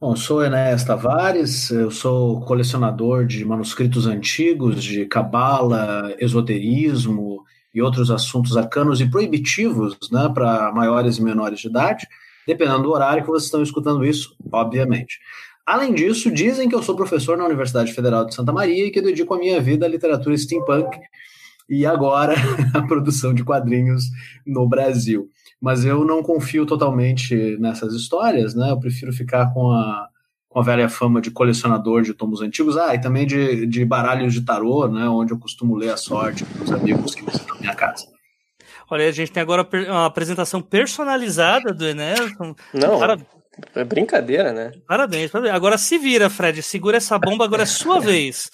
Bom, sou Enéas Tavares, eu sou colecionador de manuscritos antigos, de cabala, esoterismo e outros assuntos arcanos e proibitivos né, para maiores e menores de idade, dependendo do horário que vocês estão escutando isso, obviamente. Além disso, dizem que eu sou professor na Universidade Federal de Santa Maria e que dedico a minha vida à literatura steampunk e agora a produção de quadrinhos no Brasil mas eu não confio totalmente nessas histórias, né? Eu prefiro ficar com a, com a velha fama de colecionador de tomos antigos, ah, e também de, de baralhos de tarô, né? Onde eu costumo ler a sorte com os amigos que visitam a minha casa. Olha, a gente tem agora uma apresentação personalizada do Enéas. Não, cara, é brincadeira, né? Parabéns, parabéns. Agora se vira, Fred. Segura essa bomba, agora é sua vez.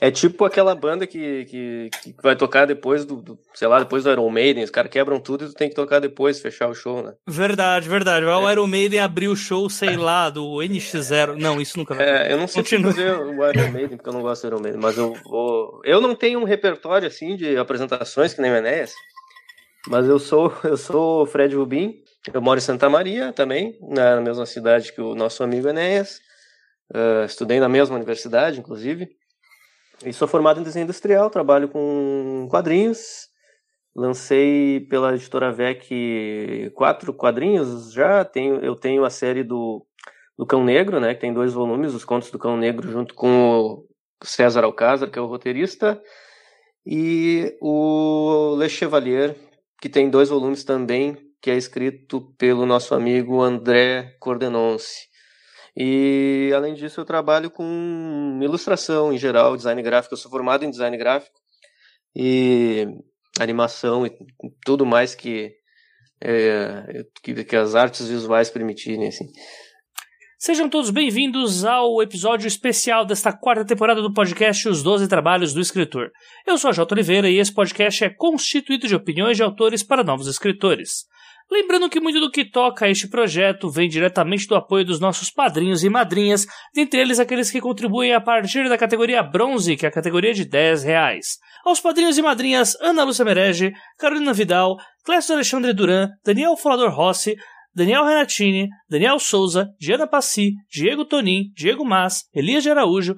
É, é, tipo aquela banda que, que, que, vai tocar depois do, do, sei lá, depois do Iron Maiden. Os caras quebram tudo e tu tem que tocar depois, fechar o show, né? Verdade, verdade. Vai é. o Iron Maiden abrir o show, sei lá, do NX0. Não, isso nunca vai. É, eu não sei Continua. fazer o Iron Maiden, porque eu não gosto do Iron Maiden, mas eu vou. Eu não tenho um repertório assim de apresentações que nem o Enéas, mas eu sou, eu sou o Fred Rubin. Eu moro em Santa Maria também, na mesma cidade que o nosso amigo Enéas. Uh, estudei na mesma universidade, inclusive. E sou formado em desenho industrial, trabalho com quadrinhos. Lancei pela editora VEC quatro quadrinhos já. Tenho, eu tenho a série do, do Cão Negro, né, que tem dois volumes, os contos do Cão Negro, junto com o César Alcázar, que é o roteirista, e o Le Chevalier, que tem dois volumes também, que é escrito pelo nosso amigo André Cordenonce. E além disso, eu trabalho com ilustração em geral, design gráfico. Eu sou formado em design gráfico e animação e tudo mais que, é, que, que, as artes visuais permitirem. Assim. Sejam todos bem-vindos ao episódio especial desta quarta temporada do podcast Os Doze Trabalhos do Escritor. Eu sou a J. Oliveira e esse podcast é constituído de opiniões de autores para novos escritores. Lembrando que muito do que toca a este projeto vem diretamente do apoio dos nossos padrinhos e madrinhas, dentre eles aqueles que contribuem a partir da categoria bronze, que é a categoria de 10 reais. Aos padrinhos e madrinhas Ana Lúcia Merege, Carolina Vidal, Clécio Alexandre Duran, Daniel Falador Rossi, Daniel Renatini, Daniel Souza, Diana Passi, Diego Tonin, Diego Mas, Elias de Araújo,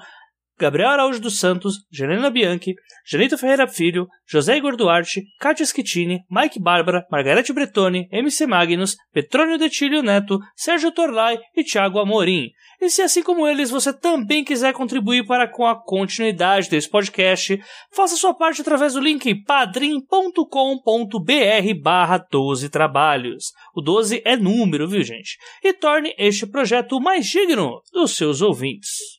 Gabriel Araújo dos Santos, Janina Bianchi, Janito Ferreira Filho, José Igor Duarte, Kátia Schittini, Mike Bárbara, Margarete Bretoni, MC Magnus, Petrônio Detilio Neto, Sérgio Torlai e Thiago Amorim. E se assim como eles você também quiser contribuir para com a continuidade desse podcast, faça sua parte através do link padrim.com.br barra 12 trabalhos. O 12 é número, viu gente? E torne este projeto mais digno dos seus ouvintes.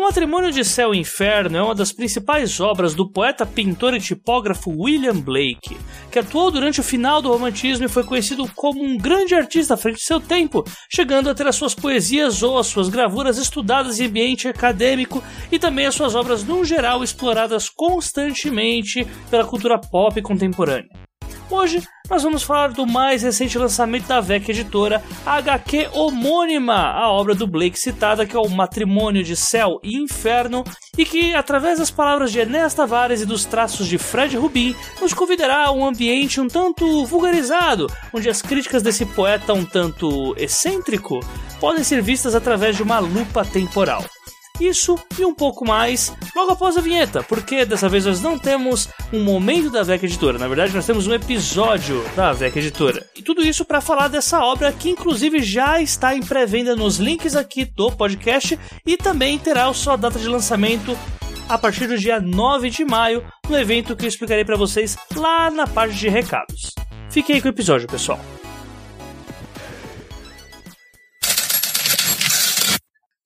O Matrimônio de Céu e Inferno é uma das principais obras do poeta, pintor e tipógrafo William Blake, que atuou durante o final do romantismo e foi conhecido como um grande artista à frente de seu tempo, chegando a ter as suas poesias ou as suas gravuras estudadas em ambiente acadêmico e também as suas obras no geral exploradas constantemente pela cultura pop contemporânea. Hoje nós vamos falar do mais recente lançamento da VEC Editora, a HQ homônima, a obra do Blake citada, que é o Matrimônio de Céu e Inferno, e que, através das palavras de Enéas Tavares e dos traços de Fred Rubin, nos convidará a um ambiente um tanto vulgarizado, onde as críticas desse poeta um tanto excêntrico podem ser vistas através de uma lupa temporal. Isso e um pouco mais logo após a vinheta, porque dessa vez nós não temos um momento da VEC Editora, na verdade nós temos um episódio da VEC Editora. E tudo isso para falar dessa obra que inclusive já está em pré-venda nos links aqui do podcast e também terá sua data de lançamento a partir do dia 9 de maio, no evento que eu explicarei para vocês lá na parte de recados. Fique aí com o episódio, pessoal.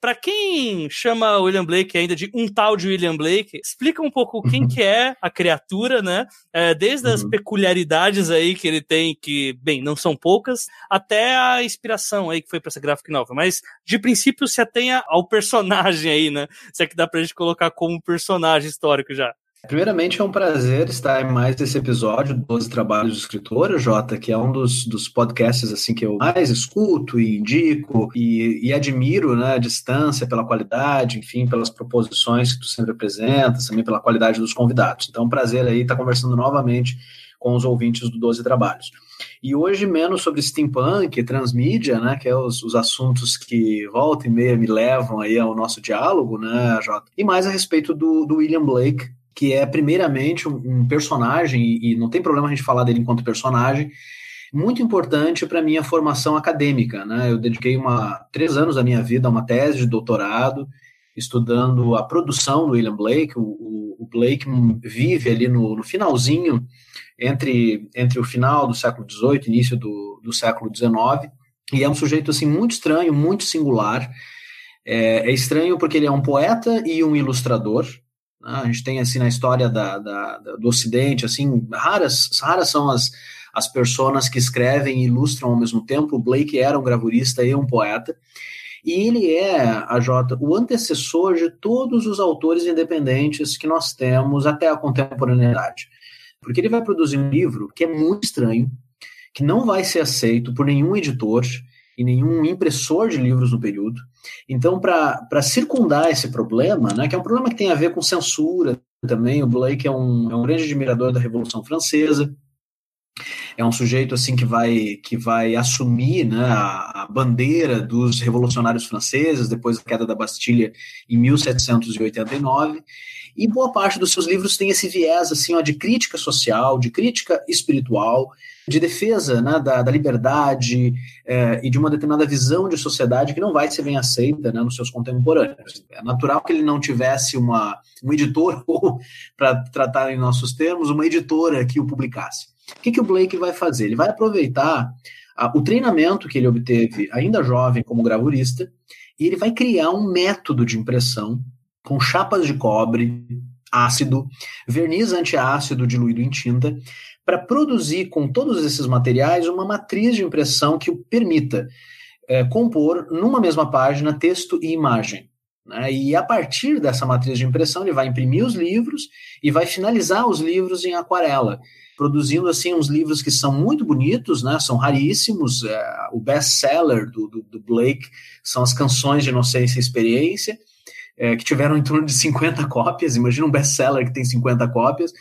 Para quem chama William Blake ainda de um tal de William Blake, explica um pouco quem que é a criatura, né? É, desde as uhum. peculiaridades aí que ele tem, que, bem, não são poucas, até a inspiração aí que foi para essa graphic novel. Mas, de princípio, se atenha ao personagem aí, né? Se é que dá pra gente colocar como personagem histórico já. Primeiramente, é um prazer estar em mais esse episódio, 12 Trabalhos de Escritora, Jota, que é um dos, dos podcasts assim que eu mais escuto e indico e, e admiro né, a distância, pela qualidade, enfim, pelas proposições que tu sempre apresentas, também pela qualidade dos convidados. Então, é um prazer aí estar conversando novamente com os ouvintes do 12 Trabalhos. E hoje menos sobre steampunk, transmídia, né, que é os, os assuntos que volta e meia me levam aí ao nosso diálogo, né, Jota? E mais a respeito do, do William Blake, que é primeiramente um, um personagem, e, e, não tem problema a gente falar dele enquanto personagem, muito importante para minha formação acadêmica. Né? Eu dediquei uma, três anos da minha vida a uma tese de doutorado, estudando a produção do William Blake. O, o Blake vive ali no, no, finalzinho, entre, entre o final do século XVIII e início do, do século XIX, e é um sujeito assim muito estranho, muito singular. É, é estranho porque ele é um poeta e um ilustrador? A gente tem, assim, na história da, da, do Ocidente, assim, raras, raras são as, as pessoas que escrevem e ilustram ao mesmo tempo. O Blake era um gravurista e um poeta. E ele é, a Jota, o antecessor de todos os autores independentes que nós temos até a contemporaneidade. Porque ele vai produzir um livro que é muito estranho, que não vai ser aceito por nenhum editor, e nenhum impressor de livros no período. Então, para circundar esse problema, né, que é um problema que tem a ver com censura também, o Blake é um, é um grande admirador da Revolução Francesa, é um sujeito assim que vai que vai assumir né, a, a, bandeira dos revolucionários franceses depois da queda da Bastilha em 1789 e boa parte dos seus livros tem esse viés assim ó, de crítica social, de crítica espiritual de defesa né, da, da, liberdade é, e de uma determinada visão de sociedade que não vai ser bem aceita né, nos seus contemporâneos. É natural que ele não tivesse uma, um editor, ou, para tratar em nossos termos, uma editora que o publicasse. O que, que o Blake vai fazer? Ele vai aproveitar a, o treinamento que ele obteve ainda jovem como gravurista e ele vai criar um método de impressão com chapas de cobre, ácido, verniz antiácido diluído em tinta, para produzir com todos esses materiais uma matriz de impressão que o permita é, compor numa mesma página texto e imagem. Né? E a partir dessa matriz de impressão, ele vai imprimir os livros e vai finalizar os livros em aquarela, produzindo assim uns livros que são muito bonitos, né? são raríssimos. É, o best-seller do, do, do, Blake são as canções de Inocência e Experiência, é, que tiveram em torno de 50 cópias. Imagina um best-seller que tem 50 cópias.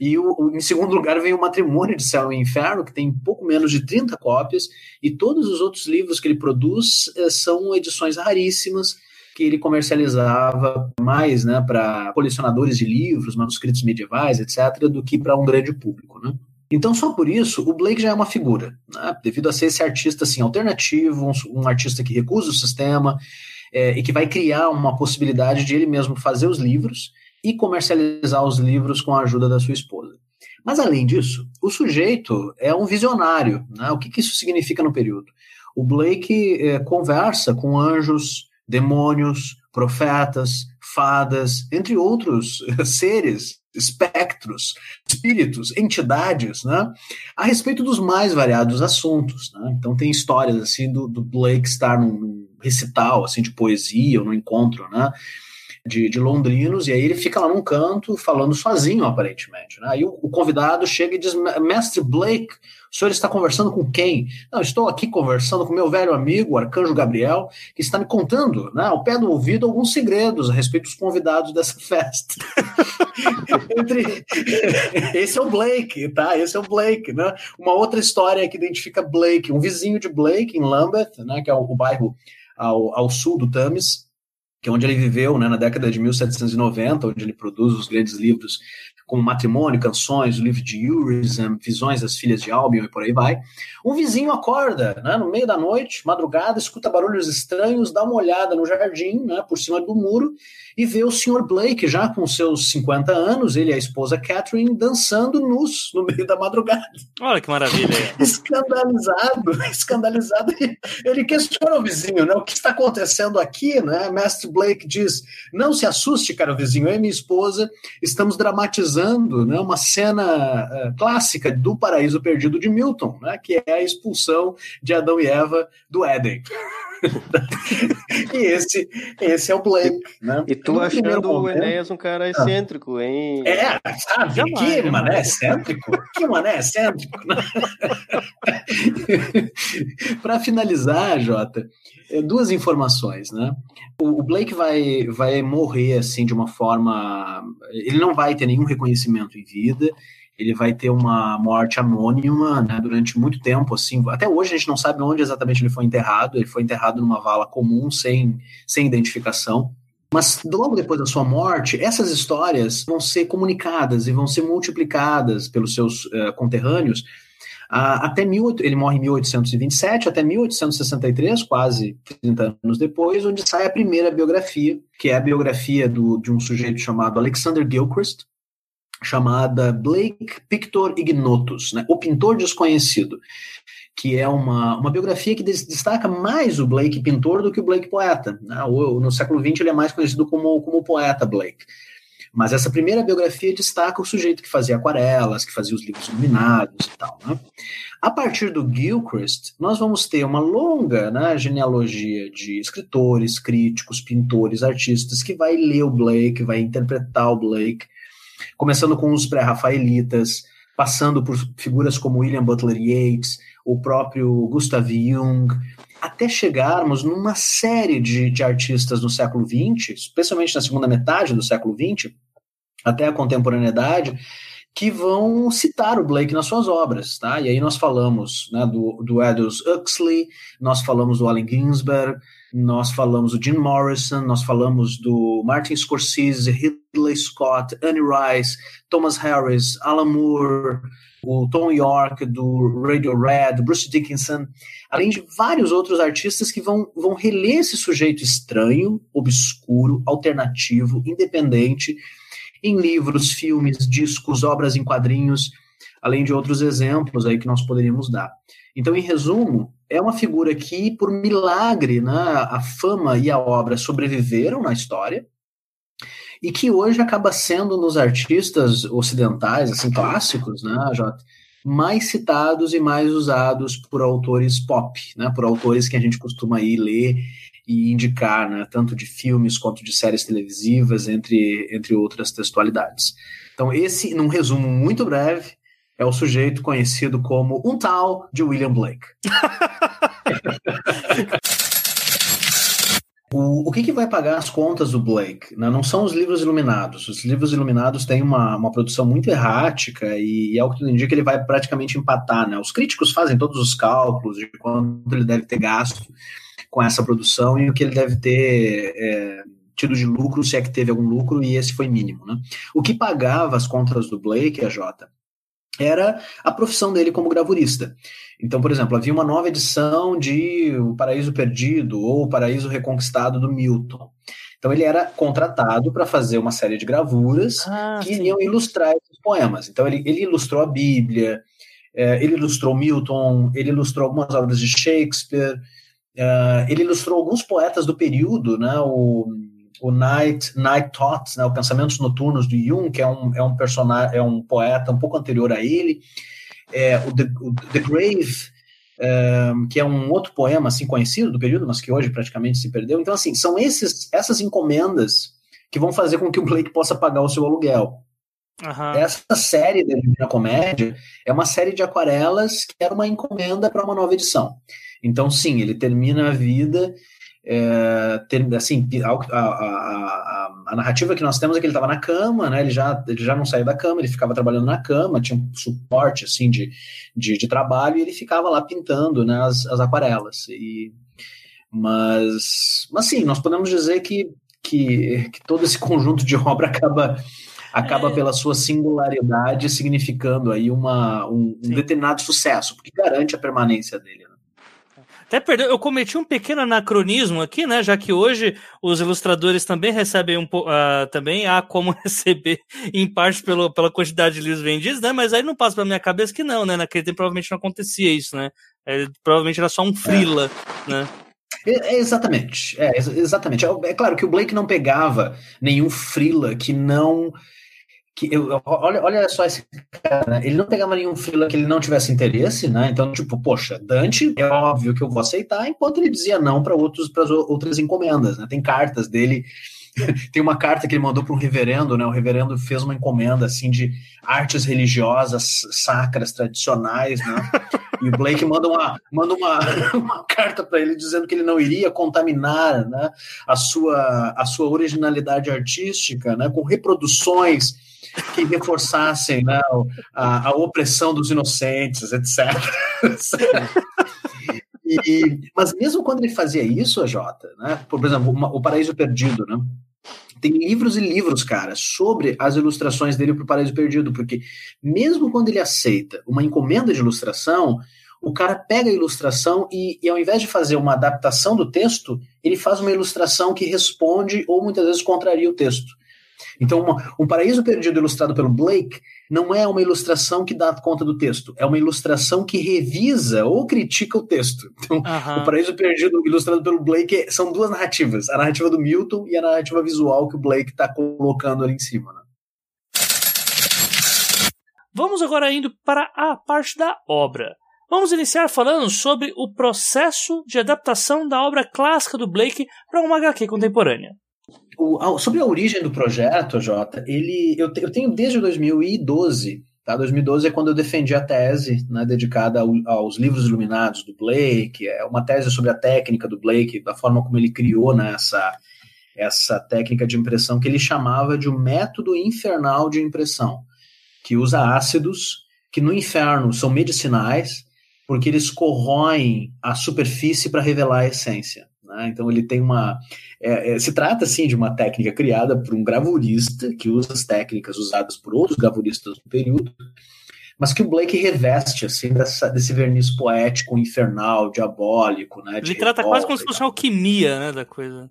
E o, o, em segundo lugar vem o Matrimônio de Céu e Inferno, que tem pouco menos de 30 cópias, e todos os outros livros que ele produz eh, são edições raríssimas que ele comercializava mais né, para colecionadores de livros, manuscritos medievais, etc., do que para um grande público. Né? Então, só por isso, o Blake já é uma figura, né? devido a ser esse artista assim, alternativo, um, um artista que recusa o sistema é, e que vai criar uma possibilidade de ele mesmo fazer os livros e comercializar os livros com a ajuda da sua esposa. Mas, além disso, o sujeito é um visionário. Né? O que, que isso significa no período? O Blake é, conversa com anjos, demônios, profetas, fadas, entre outros seres, espectros, espíritos, entidades, né? a respeito dos mais variados assuntos. Né? Então, tem histórias assim do, do Blake estar num, num recital assim, de poesia ou num encontro, né? De, de, londrinos, e aí ele fica lá num canto falando sozinho, aparentemente. Né? Aí o, o, convidado chega e diz: Mestre Blake, o senhor está conversando com quem? Não, estou aqui conversando com meu velho amigo, o arcanjo Gabriel, que está me contando, né, ao pé do ouvido, alguns segredos a respeito dos convidados dessa festa. Entre... Esse é o Blake, tá? Esse é o Blake, né? Uma outra história que identifica Blake, um vizinho de Blake, em Lambeth, né, que é o, o bairro ao, ao sul do Thames que é onde ele viveu né, na década de 1790, onde ele produz os grandes livros como Matrimônio, Canções, o livro de Urizen, Visões das Filhas de Albion e por aí vai. Um vizinho acorda, né, no meio da noite, madrugada, escuta barulhos estranhos, dá uma olhada no jardim, né, por cima do muro, e vê o Sr. Blake, já com seus 50 anos, ele e a esposa Catherine, dançando nus no meio da madrugada. Olha que maravilha. escandalizado, escandalizado. Ele questiona o vizinho, né, o que está acontecendo aqui, né? Mestre Blake diz, não se assuste, cara vizinho, eu e minha esposa estamos dramatizando né, uma cena uh, clássica do Paraíso Perdido de Milton, né, que é a expulsão de Adão e Eva do Éden. e esse, esse é o Blake, né? E tu no achando o Enéas um cara ah. excêntrico, hein? É, sabe? Jamais, que jamais. mané excêntrico? que mané excêntrico? Para finalizar, Jota, é, duas informações, né? O Blake vai, vai morrer assim de uma forma. Ele não vai ter nenhum reconhecimento em vida ele vai ter uma morte anônima né, durante muito tempo. assim Até hoje a gente não sabe onde exatamente ele foi enterrado. Ele foi enterrado numa vala comum, sem, sem identificação. Mas logo depois da sua morte, essas histórias vão ser comunicadas e vão ser multiplicadas pelos seus uh, conterrâneos. Uh, até mil, ele morre em 1827, até 1863, quase 30 anos depois, onde sai a primeira biografia, que é a biografia do, de um sujeito chamado Alexander Gilchrist, chamada Blake Pictor Ignotus, né? O Pintor Desconhecido, que é uma, uma biografia que destaca mais o Blake pintor do que o Blake poeta. Né? no século XX ele é mais conhecido como, como poeta Blake. Mas essa primeira biografia destaca o sujeito que fazia aquarelas, que fazia os livros iluminados e tal. Né? A partir do Gilchrist, nós vamos ter uma longa né, genealogia de escritores, críticos, pintores, artistas que vai ler o Blake, vai interpretar o Blake, começando com os pré-rafaelitas, passando por figuras como William Butler Yeats, o próprio Gustav Jung, até chegarmos numa série de, de artistas no século XX, especialmente na segunda metade do século XX, até a contemporaneidade, que vão citar o Blake nas suas obras, tá? E aí nós falamos né, do, do Aldous Huxley, nós falamos do Allen Ginsberg, nós falamos do Jim Morrison, nós falamos do Martin Scorsese, Ridley Scott, Annie Rice, Thomas Harris, Alan Moore, o Tom York do Radio Red, Bruce Dickinson, além de vários outros artistas que vão, vão reler esse sujeito estranho, obscuro, alternativo, independente, em livros, filmes, discos, obras em quadrinhos, além de outros exemplos aí que nós poderíamos dar. Então, em resumo, é uma figura que, por milagre, né, a fama e a obra sobreviveram na história e que hoje acaba sendo nos artistas ocidentais, assim, clássicos, né, Jota, mais citados e mais usados por autores pop, né, por autores que a gente costuma ir ler e indicar, né, tanto de filmes quanto de séries televisivas, entre, entre outras textualidades. Então, esse, num resumo muito breve, é o sujeito conhecido como um tal de William Blake. O, o que, que, vai pagar as contas do Blake? Né? Não são os livros iluminados. Os livros iluminados têm uma, uma produção muito errática e, e é o que tudo indica que ele vai praticamente empatar. Né? Os críticos fazem todos os cálculos de quanto ele deve ter gasto com essa produção e o que ele deve ter é, tido de lucro, se é que teve algum lucro, e esse foi mínimo. Né? O que pagava as contas do Blake, a Jota, era a profissão dele como gravurista. Então, por exemplo, havia uma nova edição de O Paraíso Perdido ou O Paraíso Reconquistado do Milton. Então ele era contratado para fazer uma série de gravuras ah, que sim. iriam ilustrar esses poemas. Então ele, ele ilustrou a Bíblia, é, ele ilustrou Milton, ele ilustrou algumas obras de Shakespeare, é, ele ilustrou alguns poetas do período, né? O, o Night, Night Thoughts, né, o Pensamentos Noturnos de Jung, que é um, é um personagem, é um poeta um pouco anterior a ele, é, o, The, o The Grave, um, que é um outro poema assim conhecido do período, mas que hoje praticamente se perdeu. Então, assim, são esses, essas encomendas que vão fazer com que o Blake possa pagar o seu aluguel. Uhum. Essa série da Divina Comédia é uma série de aquarelas que era uma encomenda para uma nova edição. Então, sim, ele termina a vida é, ter, assim, a, a, a, a, narrativa que nós temos é que ele estava na cama, né? Ele já, ele já não saiu da cama, ele ficava trabalhando na cama, tinha um suporte assim de, de, de trabalho e ele ficava lá pintando né, as, as aquarelas. E, mas, mas sim, nós podemos dizer que, que, que todo esse conjunto de obra acaba acaba é. pela sua singularidade significando aí uma, um, um determinado sucesso, porque garante a permanência dele. Até perdeu, eu cometi um pequeno anacronismo aqui, né? Já que hoje os ilustradores também recebem um uh, também há como receber em parte pelo, pela quantidade de livros vendidos, né? Mas aí não passa pela minha cabeça que não, né? Naquele tempo provavelmente não acontecia isso, né? É, provavelmente era só um frila, né? É, é exatamente, é, exatamente. É, é claro que o Blake não pegava nenhum frila que não que eu, olha, olha só esse cara, ele não pegava nenhum fila que ele não tivesse interesse, né? Então, tipo, poxa, Dante, é óbvio que eu vou aceitar, enquanto ele dizia não para outros para outras encomendas, né? Tem cartas dele tem uma carta que ele mandou para um reverendo, né? O reverendo fez uma encomenda assim de artes religiosas sacras tradicionais, né? E o Blake manda uma, manda uma, uma carta para ele dizendo que ele não iria contaminar, né, a sua a sua originalidade artística, né, com reproduções que reforçassem né, a, a opressão dos inocentes, etc. E, mas mesmo quando ele fazia isso, a Jota, né, por exemplo, uma, o Paraíso Perdido, né, tem livros e livros, cara, sobre as ilustrações dele para o Paraíso Perdido, porque mesmo quando ele aceita uma encomenda de ilustração, o cara pega a ilustração e, e, ao invés de fazer uma adaptação do texto, ele faz uma ilustração que responde ou muitas vezes contraria o texto. Então, uma, um Paraíso Perdido ilustrado pelo Blake não é uma ilustração que dá conta do texto, é uma ilustração que revisa ou critica o texto. Então, o Paraíso Perdido ilustrado pelo Blake são duas narrativas, a narrativa do Milton e a narrativa visual que o Blake está colocando ali em cima. Né? Vamos agora indo para a parte da obra. Vamos iniciar falando sobre o processo de adaptação da obra clássica do Blake para uma HQ contemporânea. O, sobre a origem do projeto, Jota, ele, eu, eu tenho desde 2012 Tá? 2012 é quando eu defendi a tese né, dedicada ao, aos livros iluminados do Blake, é uma tese sobre a técnica do Blake, da forma como ele criou né, essa, essa técnica de impressão que ele chamava de um método infernal de impressão, que usa ácidos que no inferno são medicinais, porque eles corroem a superfície para revelar a essência. Né? Então ele tem uma. É, é, se trata assim de uma técnica criada por um gravurista que usa as técnicas usadas por outros gravuristas do período, mas que o Blake reveste assim dessa, desse verniz poético, infernal, diabólico, né? Ele trata quase como se fosse alquimia, né, da coisa.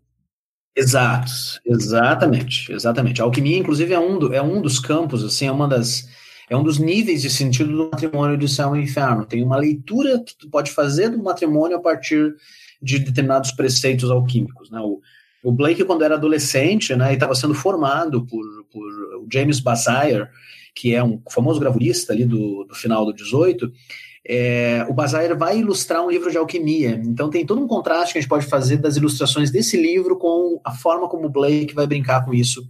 Exato, exatamente, exatamente. A alquimia, inclusive, é um, do, é um dos campos, assim, é uma das é um dos níveis de sentido do matrimônio de céu e inferno. Tem uma leitura que tu pode fazer do matrimônio a partir de determinados preceitos alquímicos. Né? O, o Blake, quando era adolescente, né, estava sendo formado por, por James Bazaire, que é um famoso gravurista ali do, do final do 18, é, o Bazaire vai ilustrar um livro de alquimia. Então tem todo um contraste que a gente pode fazer das ilustrações desse livro com a forma como o Blake vai brincar com isso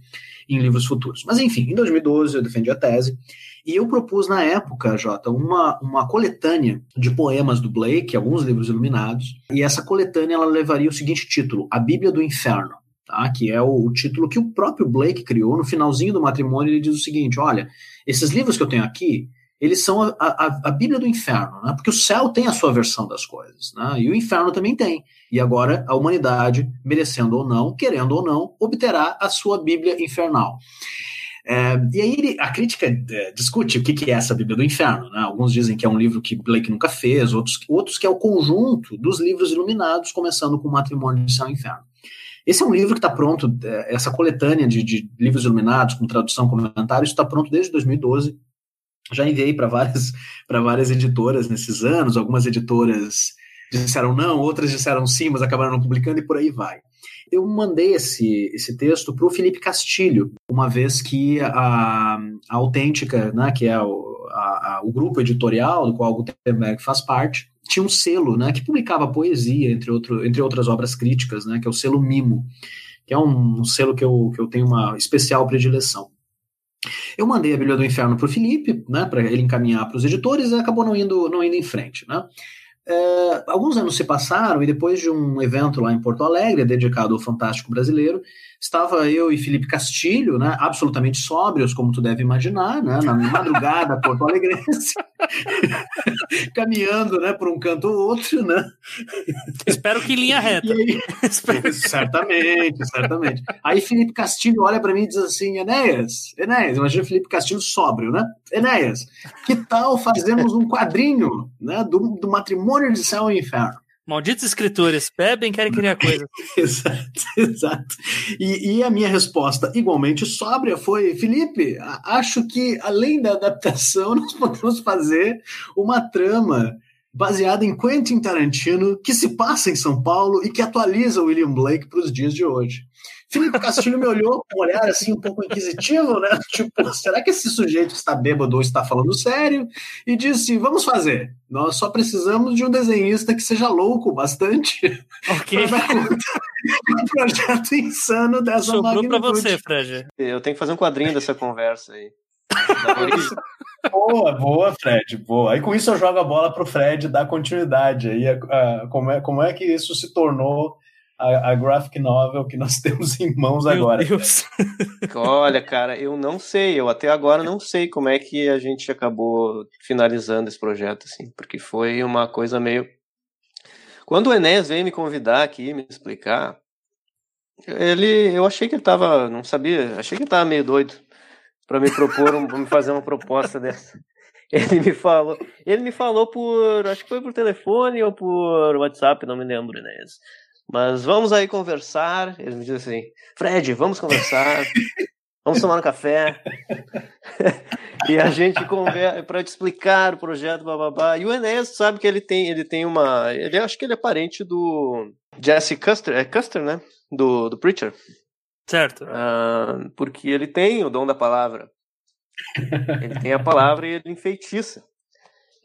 em livros futuros. Mas enfim, em 2012 eu defendi a tese e eu propus na época, Jota, uma, uma coletânea de poemas do Blake, alguns livros iluminados, e essa coletânea ela levaria o seguinte título: A Bíblia do Inferno. Tá, que é o, o, título que o próprio Blake criou no finalzinho do matrimônio. Ele diz o seguinte: olha, esses livros que eu tenho aqui, eles são a, a, a, Bíblia do inferno, né? porque o céu tem a sua versão das coisas, né? e o inferno também tem. E agora a humanidade, merecendo ou não, querendo ou não, obterá a sua Bíblia infernal. É, e aí a crítica é, discute o que, que é essa Bíblia do Inferno. Né? Alguns dizem que é um livro que Blake nunca fez, outros, outros que é o conjunto dos livros iluminados, começando com o Matrimônio de Céu e Inferno. Esse é um livro que está pronto, é, essa coletânea de, de, livros iluminados, com tradução, comentário, isso está pronto desde 2012. Já enviei para várias, várias editoras nesses anos, algumas editoras disseram não, outras disseram sim, mas acabaram não publicando e por aí vai. Eu mandei esse, esse texto para o Felipe Castilho, uma vez que a, a Autêntica, né, que é o, a, a, o grupo editorial do qual o Gutenberg faz parte, tinha um selo né, que publicava poesia, entre, outro, entre outras obras críticas, né, que é o selo Mimo, que é um, um selo que eu, que eu tenho uma especial predileção. Eu mandei a Bíblia do Inferno para o Felipe, né, para ele encaminhar para os editores, e acabou não indo, não indo em frente. Né? É, alguns anos se passaram e depois de um evento lá em Porto Alegre, dedicado ao Fantástico Brasileiro, estava eu e Felipe Castilho, né, absolutamente sóbrios, como tu deve imaginar, né, na madrugada porto alegrense, caminhando, né, por um canto ou outro, né. Espero que linha reta. Aí, certamente, certamente. Aí Felipe Castilho olha para mim e diz assim, Enéas, Enéas, imagina Felipe Castilho sóbrio, né, Enéas, que tal fazermos um quadrinho, né, do, do matrimônio de céu e inferno? Malditos escritores, bebem, querem criar coisas. exato, exato. E, e, a minha resposta, igualmente sóbria, foi: Felipe, acho que além da adaptação, nós podemos fazer uma trama baseada em Quentin Tarantino que se passa em São Paulo e que atualiza William Blake para os dias de hoje. Felipe Castilho me olhou com um olhar assim um pouco inquisitivo, né? Tipo, será que esse sujeito está bêbado ou está falando sério? E disse: vamos fazer. Nós só precisamos de um desenhista que seja louco bastante Ok. do projeto insano dessa Sobrou pra magnitude. você, Fred. Eu tenho que fazer um quadrinho dessa conversa aí. Boa, boa, Fred, boa. Aí com isso eu jogo a bola pro Fred dar continuidade aí, como, é, como é que isso se tornou a, a graphic novel que nós temos em mãos Meu agora. Deus. Olha, cara, eu não sei, eu até agora não sei como é que a gente acabou finalizando esse projeto, assim, porque foi uma coisa meio. Quando o Enéas veio me convidar aqui, me explicar, ele, eu achei que ele tava, não sabia, achei que ele tava meio doido para me propor, um, me fazer uma proposta dessa. Ele me falou, ele me falou por, acho que foi por telefone ou por WhatsApp, não me lembro, Enéas. Mas vamos aí conversar. Ele me disse assim: Fred, vamos conversar. Vamos tomar um café. e a gente conversa para te explicar o projeto, bababá. E o Enéas sabe que ele tem, ele tem uma. Ele acho que ele é parente do Jesse Custer, é Custer, né? Do, do Preacher. Certo. Ah, porque ele tem o dom da palavra. Ele tem a palavra e ele enfeitiça.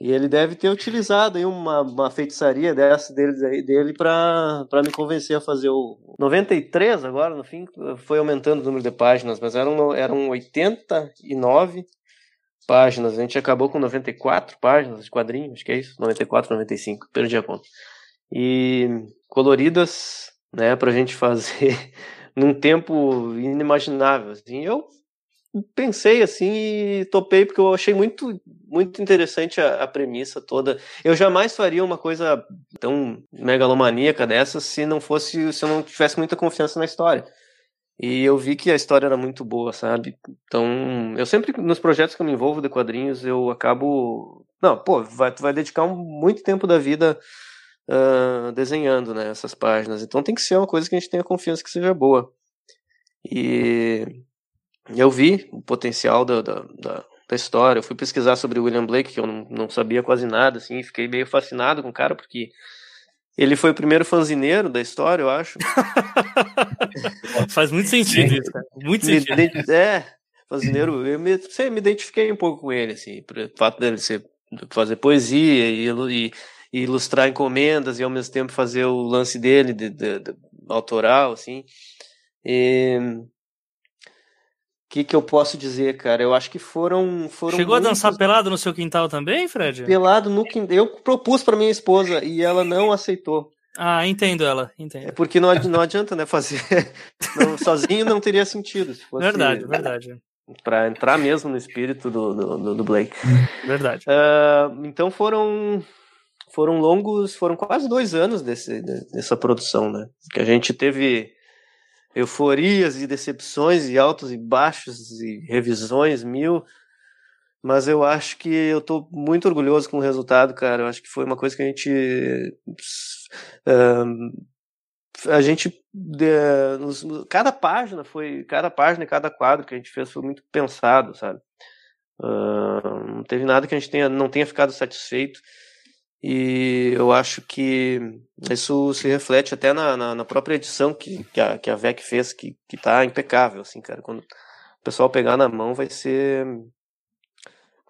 E ele deve ter utilizado aí uma, uma feitiçaria dessa dele, dele para me convencer a fazer o 93 agora, no fim, foi aumentando o número de páginas, mas eram, eram 89 páginas. A gente acabou com 94 páginas de quadrinhos, acho que é isso, 94, 95, perdi a conta. E coloridas, né, pra gente fazer num tempo inimaginável. Assim, eu pensei assim e topei porque eu achei muito muito interessante a, a, premissa toda. Eu jamais faria uma coisa tão megalomaníaca dessa se não fosse se eu não tivesse muita confiança na história. E eu vi que a história era muito boa, sabe? Então, eu sempre nos projetos que eu me envolvo de quadrinhos, eu acabo não, pô, vai tu vai dedicar um, muito tempo da vida uh, desenhando, né, essas páginas. Então tem que ser uma coisa que a gente tenha confiança que seja boa. E eu vi o potencial da, da, da, da, história. Eu fui pesquisar sobre o William Blake, que eu não, não sabia quase nada, assim, fiquei meio fascinado com o cara, porque ele foi o primeiro fanzineiro da história, eu acho. Faz muito sentido isso, cara. Muito me sentido. É, fanzineiro, eu me, sei, me identifiquei um pouco com ele, assim, pelo fato dele ser, fazer poesia e, e, e ilustrar encomendas e ao mesmo tempo fazer o lance dele, de, de, de autoral, assim. E que, que eu posso dizer, cara? Eu acho que foram. foram Chegou muitos... a dançar pelado no seu quintal também, Fred? Pelado no quintal. Eu propus para minha esposa e ela não aceitou. Ah, entendo ela, entendo. É porque não, não adianta, né, fazer. não, sozinho não teria sentido. Se fosse verdade, verdade. Para entrar mesmo no espírito do, do, do Blake. Verdade. Uh, então foram. Foram longos, foram quase dois anos desse, dessa produção, né? Que a gente teve euforias e decepções e altos e baixos e revisões mil. Mas eu acho que eu tô muito orgulhoso com o resultado cara. Eu acho que foi uma coisa que a gente uh, a gente nos, cada página foi cada página e cada quadro que a gente fez foi muito pensado sabe? Uh, não teve nada que a gente tenha não tenha ficado satisfeito e eu acho que isso se reflete até na, na, na própria edição que, que, a, que a VEC fez, que, que tá impecável, assim, cara. Quando o pessoal pegar na mão vai ser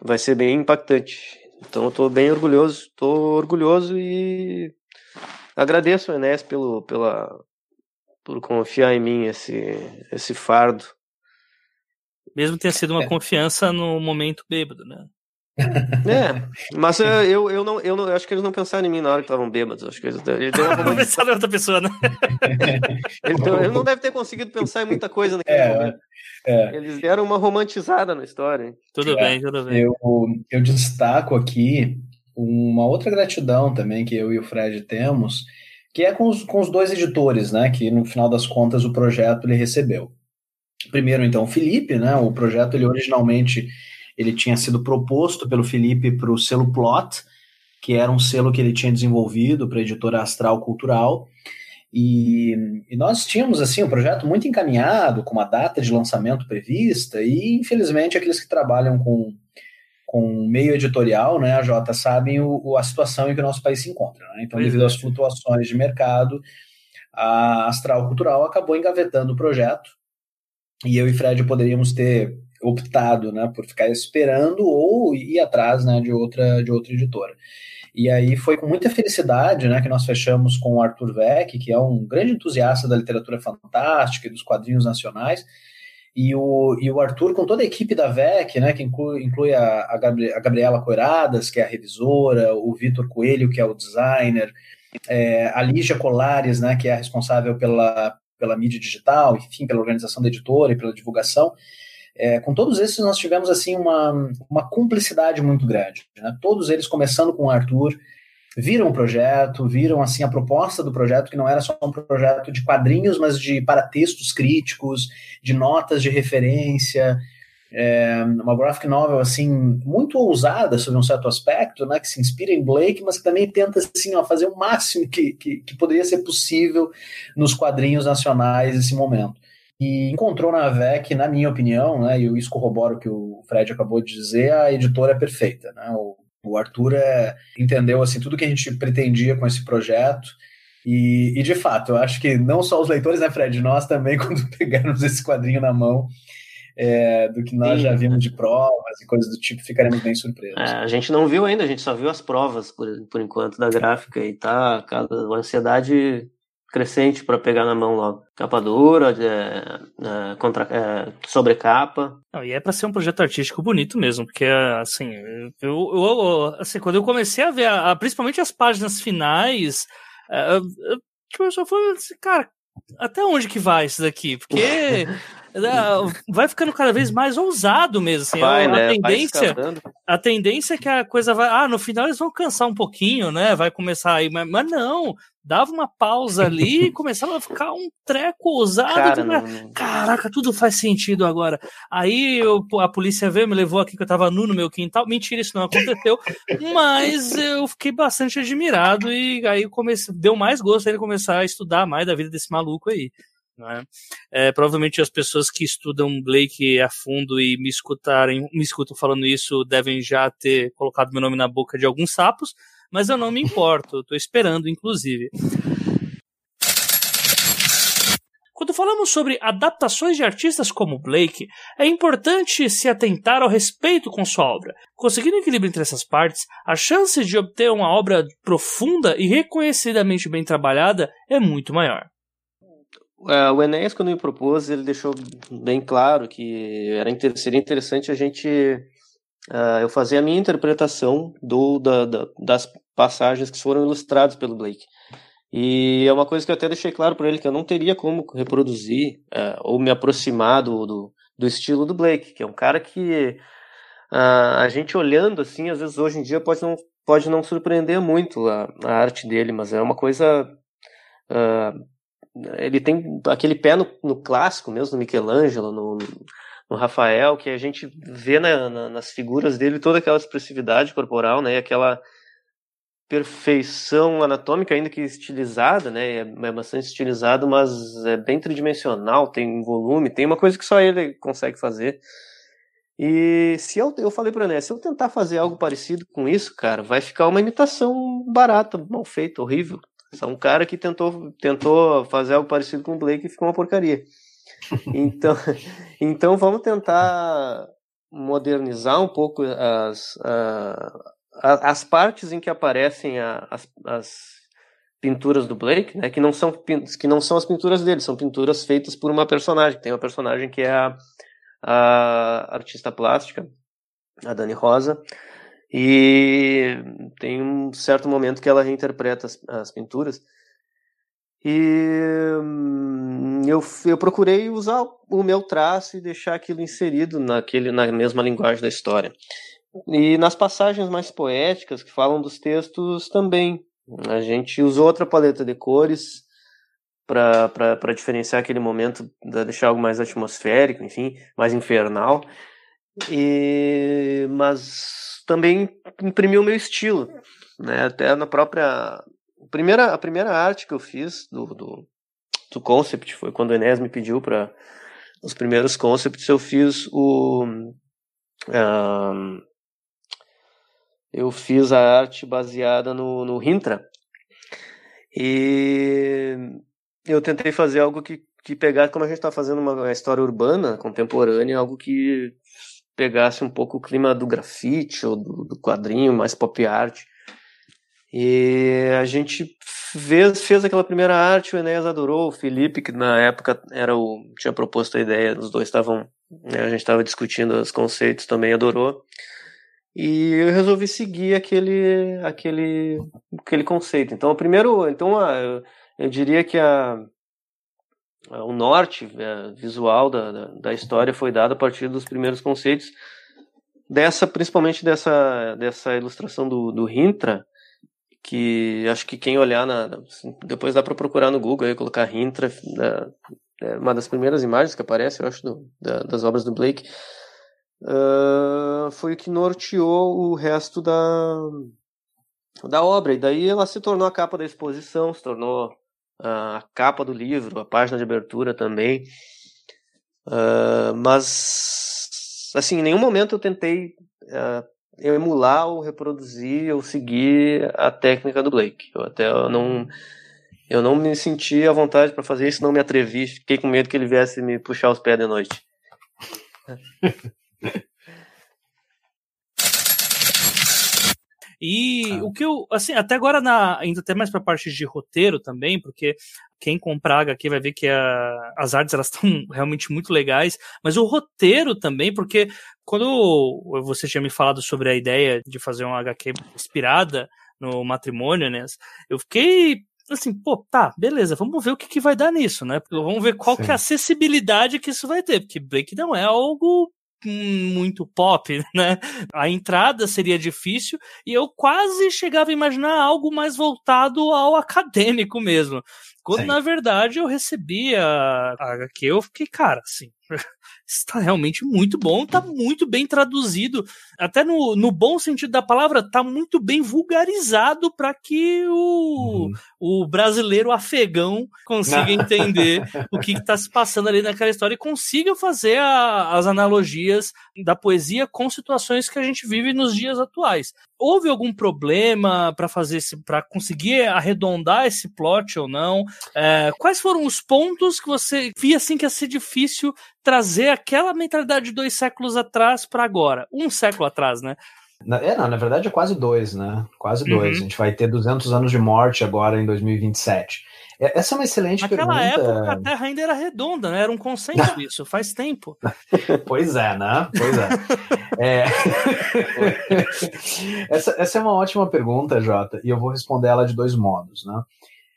vai ser bem impactante. Então eu tô bem orgulhoso, tô orgulhoso e agradeço ao Enes pelo, pela, por confiar em mim esse, esse fardo. Mesmo ter sido uma é. confiança no momento bêbado, né? É, mas eu, eu, não, eu não eu acho que eles não pensaram em mim na hora que estavam bêbados. Acho que eles, eles deu uma não pensaram em outra pessoa, né? ele, ele, não deve ter conseguido pensar em muita coisa naquele é, momento. É. Eles deram uma romantizada na história. Tudo bem, tudo bem. Eu, eu destaco aqui uma outra gratidão também que eu e o Fred temos, que é com os, com os dois editores, né? Que no final das contas o projeto ele recebeu. Primeiro, então, o Felipe, né? O projeto ele originalmente ele tinha sido proposto pelo Felipe para o selo Plot, que era um selo que ele tinha desenvolvido para a editora Astral Cultural. E, e, nós tínhamos assim um projeto muito encaminhado, com uma data de lançamento prevista, e infelizmente aqueles que trabalham com, com meio editorial, né, a Jota, sabem o, o, a situação em que o nosso país se encontra. Né? Então, devido às flutuações de mercado, a Astral Cultural acabou engavetando o projeto e eu e Fred poderíamos ter optado né, por ficar esperando ou ir atrás né, de, outra, de outra editora. E aí foi com muita felicidade né, que nós fechamos com o Arthur Weck, que é um grande entusiasta da literatura fantástica e dos quadrinhos nacionais, e o, e o Arthur, com toda a equipe da VEC, né, que inclui, inclui a, a, Gabriela Coiradas, que é a revisora, o Vitor Coelho, que é o designer, é, a Lígia Colares, né, que é a responsável pela, pela mídia digital, enfim, pela organização da editora e pela divulgação. É, com todos esses nós tivemos assim uma, uma cumplicidade muito grande. Né? Todos eles começando com o Arthur, viram o projeto, viram assim a proposta do projeto, que não era só um projeto de quadrinhos, mas de para textos críticos, de notas de referência, é, uma graphic novel assim muito ousada sobre um certo aspecto, né, que se inspira em Blake, mas que também tenta assim ó, fazer o máximo que, que, que poderia ser possível nos quadrinhos nacionais nesse momento. E encontrou na VEC, na minha opinião, né, e eu isso corroboro o que o Fred acabou de dizer, a editora é perfeita. Né, o, o Arthur é, entendeu assim tudo que a gente pretendia com esse projeto. E, e, de fato, eu acho que não só os leitores, né, Fred? Nós também, quando pegarmos esse quadrinho na mão, é, do que nós Sim. já vimos de provas e coisas do tipo, ficaremos bem surpresos. É, a gente não viu ainda, a gente só viu as provas por, por enquanto da gráfica e tá cada ansiedade crescente para pegar na mão logo. Capa dura, é, é, contra, é, sobrecapa. Não, e é para ser um projeto artístico bonito mesmo, porque assim, eu, eu assim quando eu comecei a ver, a, principalmente as páginas finais, é, eu, tipo, eu só falei assim, cara, até onde que vai isso daqui? Porque vai ficando cada vez mais ousado mesmo. Assim, vai, a, né? tendência, a tendência é que a coisa vai. Ah, no final eles vão cansar um pouquinho, né? Vai começar aí, mas, mas não. Dava uma pausa ali e começava a ficar um treco ousado. Cara, não... Caraca, tudo faz sentido agora. Aí eu, a polícia veio, me levou aqui que eu tava nu no meu quintal. Mentira, isso não aconteceu. mas eu fiquei bastante admirado e aí comecei, deu mais gosto ele começar a estudar mais da vida desse maluco aí. É? é? provavelmente as pessoas que estudam Blake a fundo e me escutarem, me escutam falando isso, devem já ter colocado meu nome na boca de alguns sapos, mas eu não me importo, estou esperando, inclusive. Quando falamos sobre adaptações de artistas como Blake, é importante se atentar ao respeito com sua obra. Conseguindo equilíbrio entre essas partes, a chance de obter uma obra profunda e reconhecidamente bem trabalhada é muito maior. É, o Enéas, quando me propôs, ele deixou bem claro que era seria interessante a gente uh, eu fazer a minha interpretação do, da, da, das passagens que foram ilustradas pelo Blake. E é uma coisa que eu até deixei claro para ele que eu não teria como reproduzir uh, ou me aproximar do, do, do, estilo do Blake, que é um cara que uh, a gente olhando assim, às vezes hoje em dia pode não, pode não surpreender muito a, a arte dele, mas é uma coisa Uh, ele tem aquele pé no, no clássico mesmo, no Michelangelo, no, no Rafael, que a gente vê na, na, nas figuras dele toda aquela expressividade corporal, né, aquela perfeição anatômica, ainda que estilizada, né, é, é bastante estilizado, mas é bem tridimensional, tem volume, tem uma coisa que só ele consegue fazer. E se eu, eu falei para ele, se eu tentar fazer algo parecido com isso, cara, vai ficar uma imitação barata, mal feita, horrível. É um cara que tentou, tentou fazer algo parecido com o Blake e ficou uma porcaria. Então, então vamos tentar modernizar um pouco as, as partes em que aparecem as, as pinturas do Blake, né, que não são que não são as pinturas dele, são pinturas feitas por uma personagem. Tem uma personagem que é a, a artista plástica, a Dani Rosa, e tem um certo momento que ela reinterpreta as, as pinturas. E hum, eu, eu procurei usar o meu traço e deixar aquilo inserido naquele, na mesma linguagem da história. E nas passagens mais poéticas, que falam dos textos também. A gente usou outra paleta de cores para diferenciar aquele momento, deixar algo mais atmosférico, enfim, mais infernal. E, mas também imprimiu o meu estilo, né? Até na própria a primeira a primeira arte que eu fiz do do, do concept foi quando o Enes me pediu para os primeiros concepts eu fiz o eu fiz a arte baseada no, no Rintra e eu tentei fazer algo que, que pegasse, como a gente está fazendo uma história urbana, contemporânea, algo que pegasse um pouco o clima do grafite ou do, do quadrinho, mais pop art. E a gente fez, fez aquela primeira arte, o Enéas adorou, o Felipe, que na época era o, tinha proposto a ideia, os dois estavam, né, a gente estava discutindo os conceitos, também adorou. E eu resolvi seguir aquele, aquele, aquele conceito. Então, o primeiro, então, a, eu, diria que a, o norte é, visual da, da, da, história foi dado a partir dos primeiros conceitos dessa, principalmente dessa, dessa ilustração do, do Rintra, que acho que quem olhar na, depois dá para procurar no Google e colocar Rintra, é uma das primeiras imagens que aparece, eu acho, do, da, das obras do Blake uh, foi o que norteou o resto da, da obra. E daí ela se tornou a capa da exposição, se tornou a capa do livro, a página de abertura também. Uh, mas, assim, em nenhum momento eu tentei emular ou reproduzir ou seguir a técnica do Blake. Eu até eu não eu não me senti à vontade para fazer isso, não me atrevi, fiquei com medo que ele viesse me puxar os pés de noite. E ah. o que eu, assim, até agora, na, indo até mais pra parte de roteiro também, porque quem comprar aqui vai ver que a, as artes elas estão realmente muito legais, mas o roteiro também, porque quando você tinha me falado sobre a ideia de fazer uma HQ inspirada no matrimônio, né, eu fiquei assim, pô, tá, beleza, vamos ver o que, que vai dar nisso, né? Vamos ver qual Sim. que é a acessibilidade que isso vai ter, porque Blake não é algo muito pop, né? A entrada seria difícil e eu quase chegava a imaginar algo mais voltado ao acadêmico mesmo. Quando Sim. na verdade eu recebi a, a HQ, eu fiquei, cara, assim, está realmente muito bom, está muito bem traduzido, até no, no bom sentido da palavra, está muito bem vulgarizado para que o, uhum. o brasileiro afegão consiga entender o que está se passando ali naquela história e consiga fazer a, as analogias da poesia com situações que a gente vive nos dias atuais. Houve algum problema para fazer para conseguir arredondar esse plot ou não? É, quais foram os pontos que você via assim que ia ser difícil trazer aquela mentalidade de dois séculos atrás para agora. Um século atrás, né? É, não, na verdade é quase dois, né? Quase dois. Uhum. A gente vai ter 200 anos de morte agora em 2027. É, essa é uma excelente Naquela pergunta. Naquela época a Terra ainda era redonda, né? Era um consenso isso, faz tempo. pois é, né? Pois é. é... essa, essa é uma ótima pergunta, Jota, e eu vou responder ela de dois modos, né?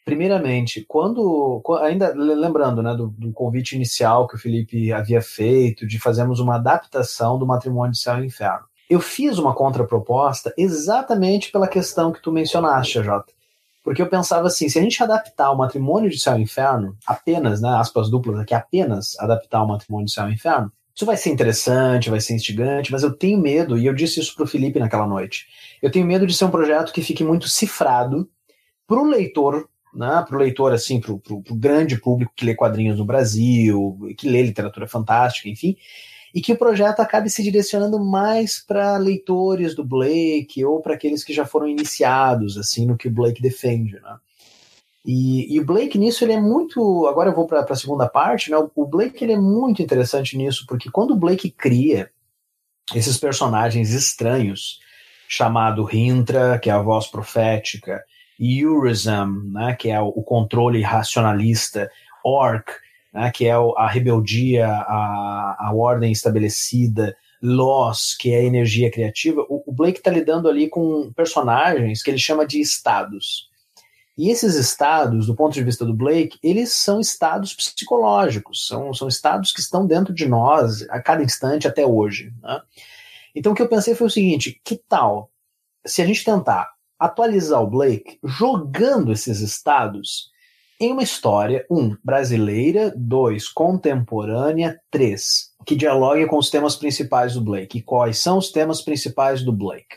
Primeiramente, quando, ainda lembrando né, do, do, convite inicial que o Felipe havia feito, de fazermos uma adaptação do matrimônio de céu e inferno, eu fiz uma contraproposta exatamente pela questão que tu mencionaste, Jota. Porque eu pensava assim, se a gente adaptar o matrimônio de céu e inferno, apenas, né, aspas duplas aqui, apenas adaptar o matrimônio de céu e inferno, isso vai ser interessante, vai ser instigante, mas eu tenho medo, e eu disse isso para o Felipe naquela noite, eu tenho medo de ser um projeto que fique muito cifrado para o leitor né, para o leitor, assim, para o grande público que lê quadrinhos no Brasil, que lê literatura fantástica, enfim, e que o projeto acabe se direcionando mais para leitores do Blake ou para aqueles que já foram iniciados, assim, no que o Blake defende, né. E, e o Blake nisso ele é muito. Agora eu vou para a segunda parte, né? O Blake ele é muito interessante nisso, porque quando o Blake cria esses personagens estranhos, chamado Rintra, que é a voz profética, Eurism, né, que é o, controle racionalista, Orc, né, que é a rebeldia, a, a ordem estabelecida, Loss, que é a energia criativa, o, o Blake está lidando ali com personagens que ele chama de estados. E esses estados, do ponto de vista do Blake, eles são estados psicológicos, são, são estados que estão dentro de nós a cada instante até hoje. Né? Então o que eu pensei foi o seguinte: que tal se a gente tentar atualizar o Blake jogando esses estados em uma história, um, brasileira, dois, contemporânea, três, que dialogue com os temas principais do Blake. E quais são os temas principais do Blake?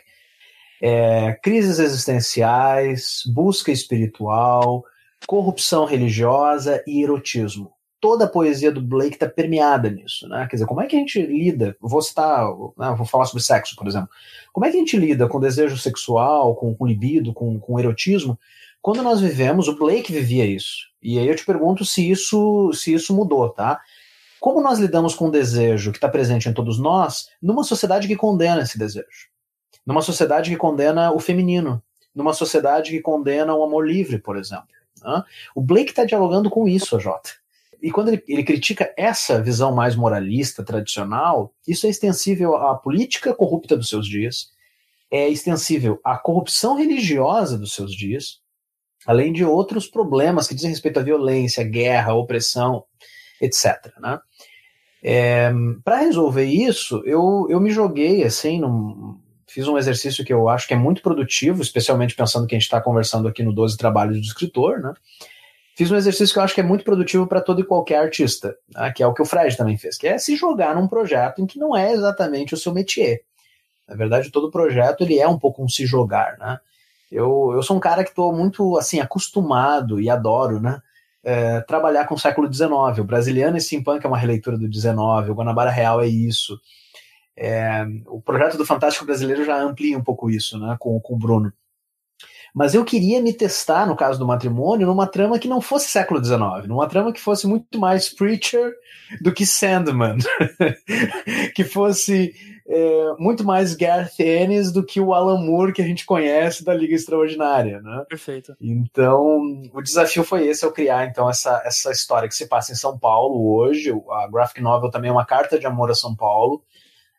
É, crises existenciais, busca espiritual, corrupção religiosa e erotismo. Toda a poesia do Blake está permeada nisso, né? Quer dizer, como é que a gente lida? Vou citar, né, vou falar sobre sexo, por exemplo. Como é que a gente lida com desejo sexual, com, com libido, com, com erotismo, quando nós vivemos, o Blake vivia isso. E aí eu te pergunto se isso, se isso mudou, tá? Como nós lidamos com o desejo que está presente em todos nós numa sociedade que condena esse desejo? Numa sociedade que condena o feminino, numa sociedade que condena o amor livre, por exemplo. Né? O Blake está dialogando com isso, Jota. E quando ele, ele, critica essa visão mais moralista, tradicional, isso é extensível à política corrupta dos seus dias, é extensível à corrupção religiosa dos seus dias, além de outros problemas que dizem respeito à violência, guerra, opressão, etc. Né? É, Para resolver isso, eu, eu me joguei assim, num, fiz um exercício que eu acho que é muito produtivo, especialmente pensando que a gente está conversando aqui no 12 Trabalhos do Escritor, né? Fiz um exercício que eu acho que é muito produtivo para todo e qualquer artista, né? que é o que o Fred também fez, que é se jogar num projeto em que não é exatamente o seu métier. Na verdade, todo projeto ele é um pouco um se jogar, né? Eu, eu sou um cara que estou muito assim acostumado e adoro, né? É, trabalhar com o século XIX. O Brasiliano e Steampunk é uma releitura do XIX, o Guanabara Real é isso. É, o projeto do Fantástico Brasileiro já amplia um pouco isso, né, com, com o Bruno. Mas eu queria me testar, no caso do matrimônio, numa trama que não fosse século XIX, numa trama que fosse muito mais Preacher do que Sandman, que fosse é, muito mais Garth Ennis do que o Alan Moore que a gente conhece da Liga Extraordinária, né? Perfeito. Então, o desafio foi esse, eu criar então essa, essa história que se passa em São Paulo hoje. A graphic novel também é uma carta de amor a São Paulo.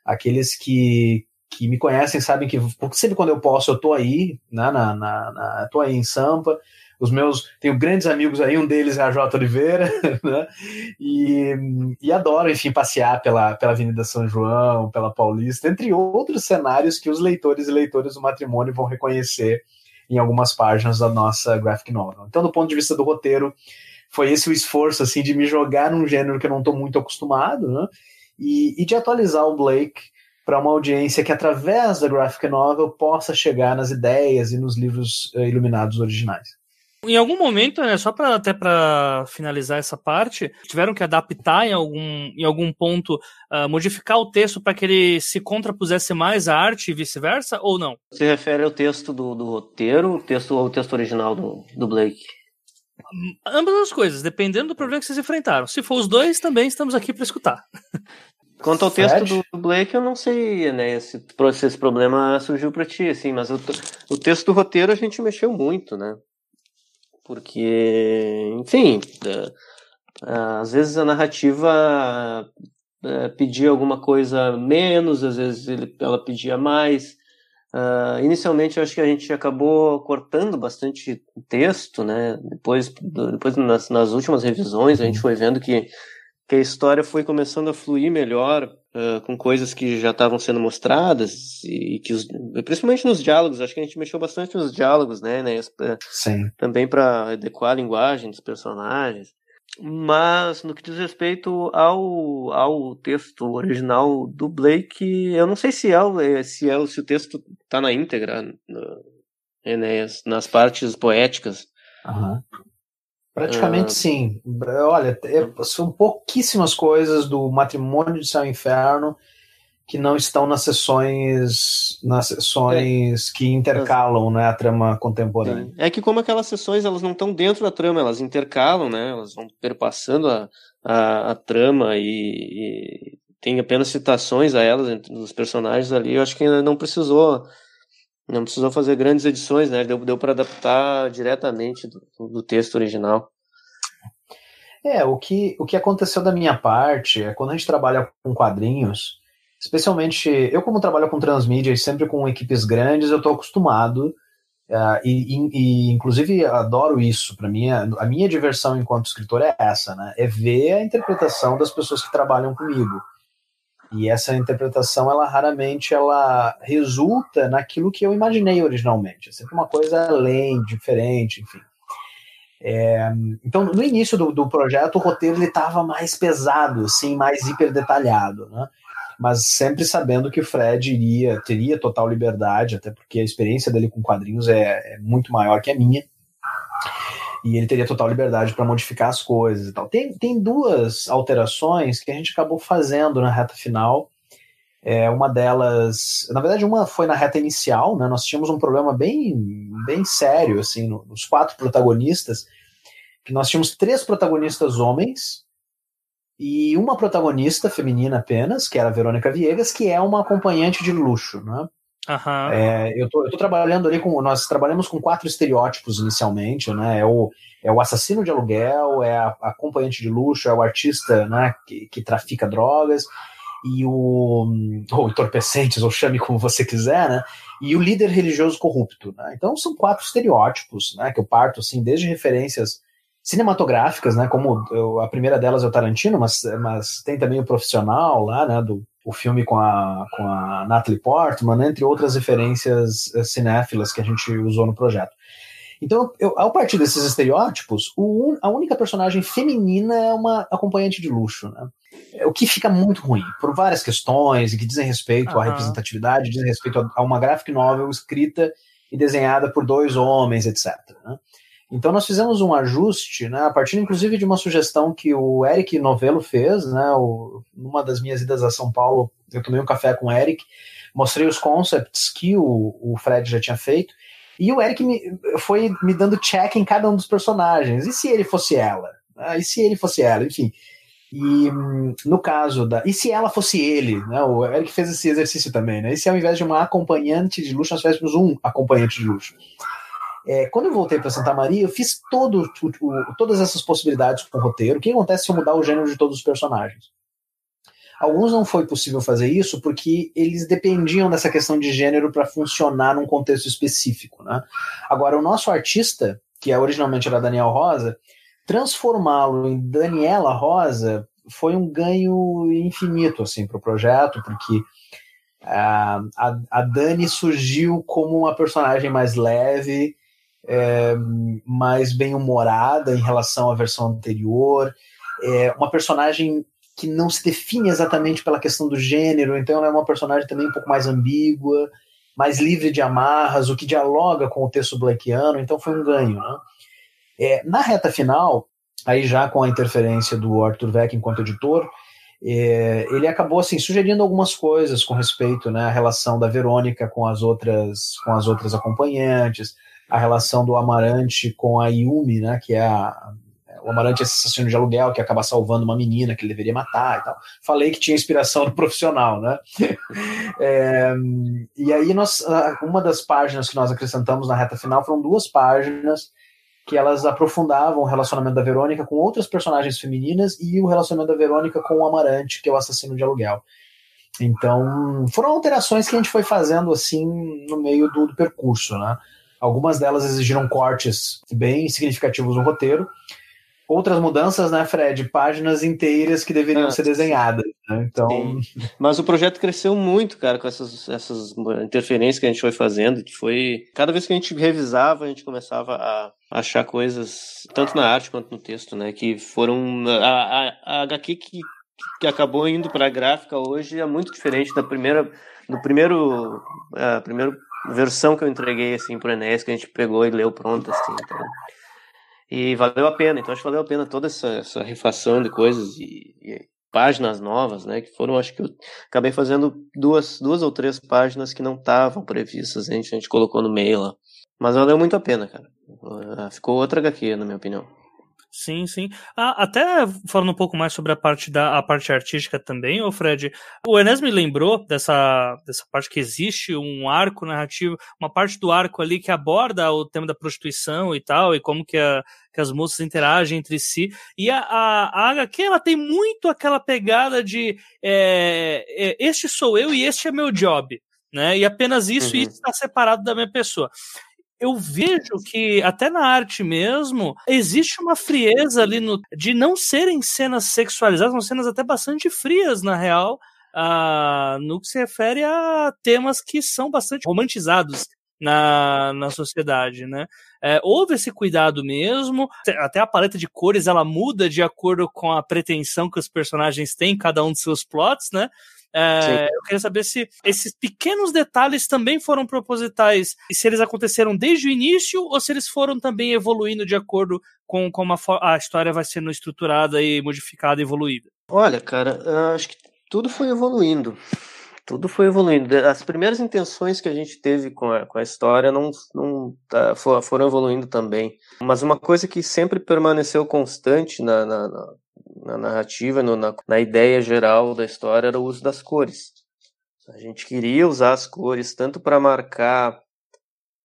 Aqueles que, que me conhecem sabem que sempre quando eu posso eu tô aí, né, na, na, na tô aí em Sampa. Os meus, tenho grandes amigos aí, um deles é a J. Oliveira, né? E, e adoro, enfim, passear pela, pela Avenida São João, pela Paulista, entre outros cenários que os leitores e leitoras do matrimônio vão reconhecer em algumas páginas da nossa graphic novel. Então, do ponto de vista do roteiro, foi esse o esforço assim de me jogar num gênero que eu não estou muito acostumado, né? E, e de atualizar o Blake para uma audiência que, através da graphic novel, possa chegar nas ideias e nos livros uh, iluminados originais. Em algum momento, né, só para até para finalizar essa parte, tiveram que adaptar em algum, em algum ponto, uh, modificar o texto para que ele se contrapusesse mais à arte e vice-versa, ou não? Se refere ao texto do, do roteiro, o texto ou o texto original do, do Blake? Ambas as coisas, dependendo do problema que vocês enfrentaram. Se for os dois, também estamos aqui para escutar. Quanto ao texto do, Blake, eu não sei, né, se, se esse problema surgiu para ti, assim, mas o, o texto do roteiro a gente mexeu muito, né? Porque, enfim, às vezes a narrativa é, pedia alguma coisa menos, às vezes ele, ela pedia mais. Uh, inicialmente eu acho que a gente acabou cortando bastante texto, né? Depois, depois nas, nas últimas revisões a gente foi vendo que, que a história foi começando a fluir melhor uh, com coisas que já estavam sendo mostradas e que os, principalmente nos diálogos, acho que a gente mexeu bastante nos diálogos, né? né Sim. Também para adequar a linguagem dos personagens. Mas no que diz respeito ao, ao texto original do Blake, eu não sei se é, se, é, se o texto está na íntegra, Enéas, nas partes poéticas. Uhum. Praticamente uh... sim. Olha, são pouquíssimas coisas do Matrimônio de Céu e Inferno que não estão nas sessões nas sessões é. que intercalam né, a trama contemporânea. É. é. que como aquelas sessões elas não estão dentro da trama, elas intercalam, né? Elas vão perpassando a, a, a trama e, e, tem apenas citações a elas entre os personagens ali. Eu acho que ainda não precisou não precisou fazer grandes edições, né? Deu, deu para adaptar diretamente do, do texto original. É, o que, o que aconteceu da minha parte é quando a gente trabalha com quadrinhos, especialmente eu como trabalho com transmídia e sempre com equipes grandes, eu estou acostumado uh, e, e, e, inclusive adoro isso. Para mim, a, a, minha diversão enquanto escritor é essa, né? É ver a interpretação das pessoas que trabalham comigo. E essa interpretação, ela raramente ela resulta naquilo que eu imaginei originalmente. É sempre uma coisa além, diferente, enfim. É, então, no início do, do projeto, o roteiro estava mais pesado, assim, mais hiper detalhado, né? mas sempre sabendo que o Fred iria, teria total liberdade, até porque a experiência dele com quadrinhos é, é muito maior que a minha, e ele teria total liberdade para modificar as coisas e tal. Tem, tem duas alterações que a gente acabou fazendo na reta final, É, uma delas, na verdade, uma foi na reta inicial, né? Nós tínhamos um problema bem, bem sério, assim, nos quatro protagonistas, que nós tínhamos três protagonistas homens e uma protagonista feminina apenas, que era a Verônica Viegas, que é uma acompanhante de luxo, né? Uhum. É, eu, tô trabalhando ali com. Nós trabalhamos com quatro estereótipos inicialmente, né? É o, é o assassino de aluguel, é a, a acompanhante de luxo, é o artista né, que, que trafica drogas, e o. ou entorpecentes, ou chame como você quiser, né? E o líder religioso corrupto. Né? Então são quatro estereótipos, né? Que eu parto assim, desde referências cinematográficas, né? Como eu, a primeira delas é o Tarantino, mas, mas tem também o profissional lá, né? Do o filme com a, com a Natalie Portman, entre outras referências eh, cinéfilas que a gente usou no projeto. Então, eu, ao partir desses estereótipos, o, a única personagem feminina é uma acompanhante de luxo, né? É o que fica muito ruim, por várias questões, e que dizem respeito uhum. à representatividade, dizem respeito a, a, uma graphic novel escrita e desenhada por dois homens, etc. Né? Então nós fizemos um ajuste, né, a partir inclusive de uma sugestão que o Eric Novello fez, né, o, numa das minhas idas a São Paulo, eu tomei um café com o Eric, mostrei os concepts que o, o Fred já tinha feito, e o Eric me, foi me dando check em cada um dos personagens. E se ele fosse ela? Ah, e se ele fosse ela? Enfim. E no caso da. E se ela fosse ele? Né? O Eric fez esse exercício também, né? E se ao invés de uma acompanhante de luxo, nós tivéssemos um acompanhante de luxo? É, quando eu voltei para Santa Maria, eu fiz todo, o, todas essas possibilidades com o roteiro. O que acontece se eu mudar o gênero de todos os personagens? Alguns não foi possível fazer isso porque eles dependiam dessa questão de gênero para funcionar num contexto específico. Né? Agora, o nosso artista, que é, originalmente era Daniel Rosa, transformá-lo em Daniela Rosa foi um ganho infinito assim para o projeto, porque a, a Dani surgiu como uma personagem mais leve, é, mais bem-humorada em relação à versão anterior, é uma personagem que não se define exatamente pela questão do gênero, então ela é uma personagem também um pouco mais ambígua, mais livre de amarras, o que dialoga com o texto blackiano, então foi um ganho. Né? É, na reta final, aí já com a interferência do Arthur Beck enquanto editor, é, ele acabou assim sugerindo algumas coisas com respeito né, à relação da Verônica com as outras com as outras acompanhantes, a relação do Amarante com a Yumi, né, que é a, o Amarante é assassino de aluguel que acaba salvando uma menina que ele deveria matar e tal. Falei que tinha inspiração no profissional, né? é, e aí nós, uma das páginas que nós acrescentamos na reta final foram duas páginas que elas aprofundavam o relacionamento da Verônica com outras personagens femininas e o relacionamento da Verônica com o Amarante, que é o assassino de aluguel. Então, foram alterações que a gente foi fazendo assim no meio do, do percurso, né? Algumas delas exigiram cortes bem significativos no roteiro. Outras mudanças, né, Fred? Páginas inteiras que deveriam ah, ser desenhadas. Né? Então. Sim. Mas o projeto cresceu muito, cara, com essas, essas interferências que a gente foi fazendo. Que foi. Cada vez que a gente revisava, a gente começava a achar coisas, tanto na arte quanto no texto, né? Que foram. A, a, a HQ que, que acabou indo para a gráfica hoje é muito diferente da primeira. Do primeiro. A primeiro versão que eu entreguei assim pro Enéas, que a gente pegou e leu pronto, assim, então. E valeu a pena, então acho que valeu a pena toda essa, essa refação de coisas e, e, páginas novas, né? Que foram, acho que eu acabei fazendo duas, duas ou três páginas que não estavam previstas, a gente, a gente colocou no meio lá. Mas valeu muito a pena, cara. Ah, ficou outra HQ, na minha opinião. Sim, sim. Ah, até falando um pouco mais sobre a parte da a parte artística também, ô Fred, o Enes me lembrou dessa, dessa parte que existe um arco narrativo, uma parte do arco ali que aborda o tema da prostituição e tal, e como que, a, que as moças interagem entre si. E a, a, a HQ, ela tem muito aquela pegada de é, é, este sou eu e este é meu job. Né? E apenas isso, uhum. e isso está separado da minha pessoa eu vejo que até na arte mesmo existe uma frieza ali no, de não serem cenas sexualizadas, são cenas até bastante frias na real, uh, no que se refere a temas que são bastante romantizados na, na sociedade, né? É, houve esse cuidado mesmo, até a paleta de cores ela muda de acordo com a pretensão que os personagens têm, cada um de seus plots, né? É, eu queria saber se esses pequenos detalhes também foram propositais e se eles aconteceram desde o início ou se eles foram também evoluindo de acordo com como a, a história vai sendo estruturada e modificada e evoluída. Olha, cara, acho que tudo foi evoluindo. tudo foi evoluindo. As primeiras intenções que a gente teve com a, com a história não, não tá, foram evoluindo também. Mas uma coisa que sempre permaneceu constante na, na, na narrativa, no, na, na ideia geral da história, era o uso das cores. A gente queria usar as cores tanto para marcar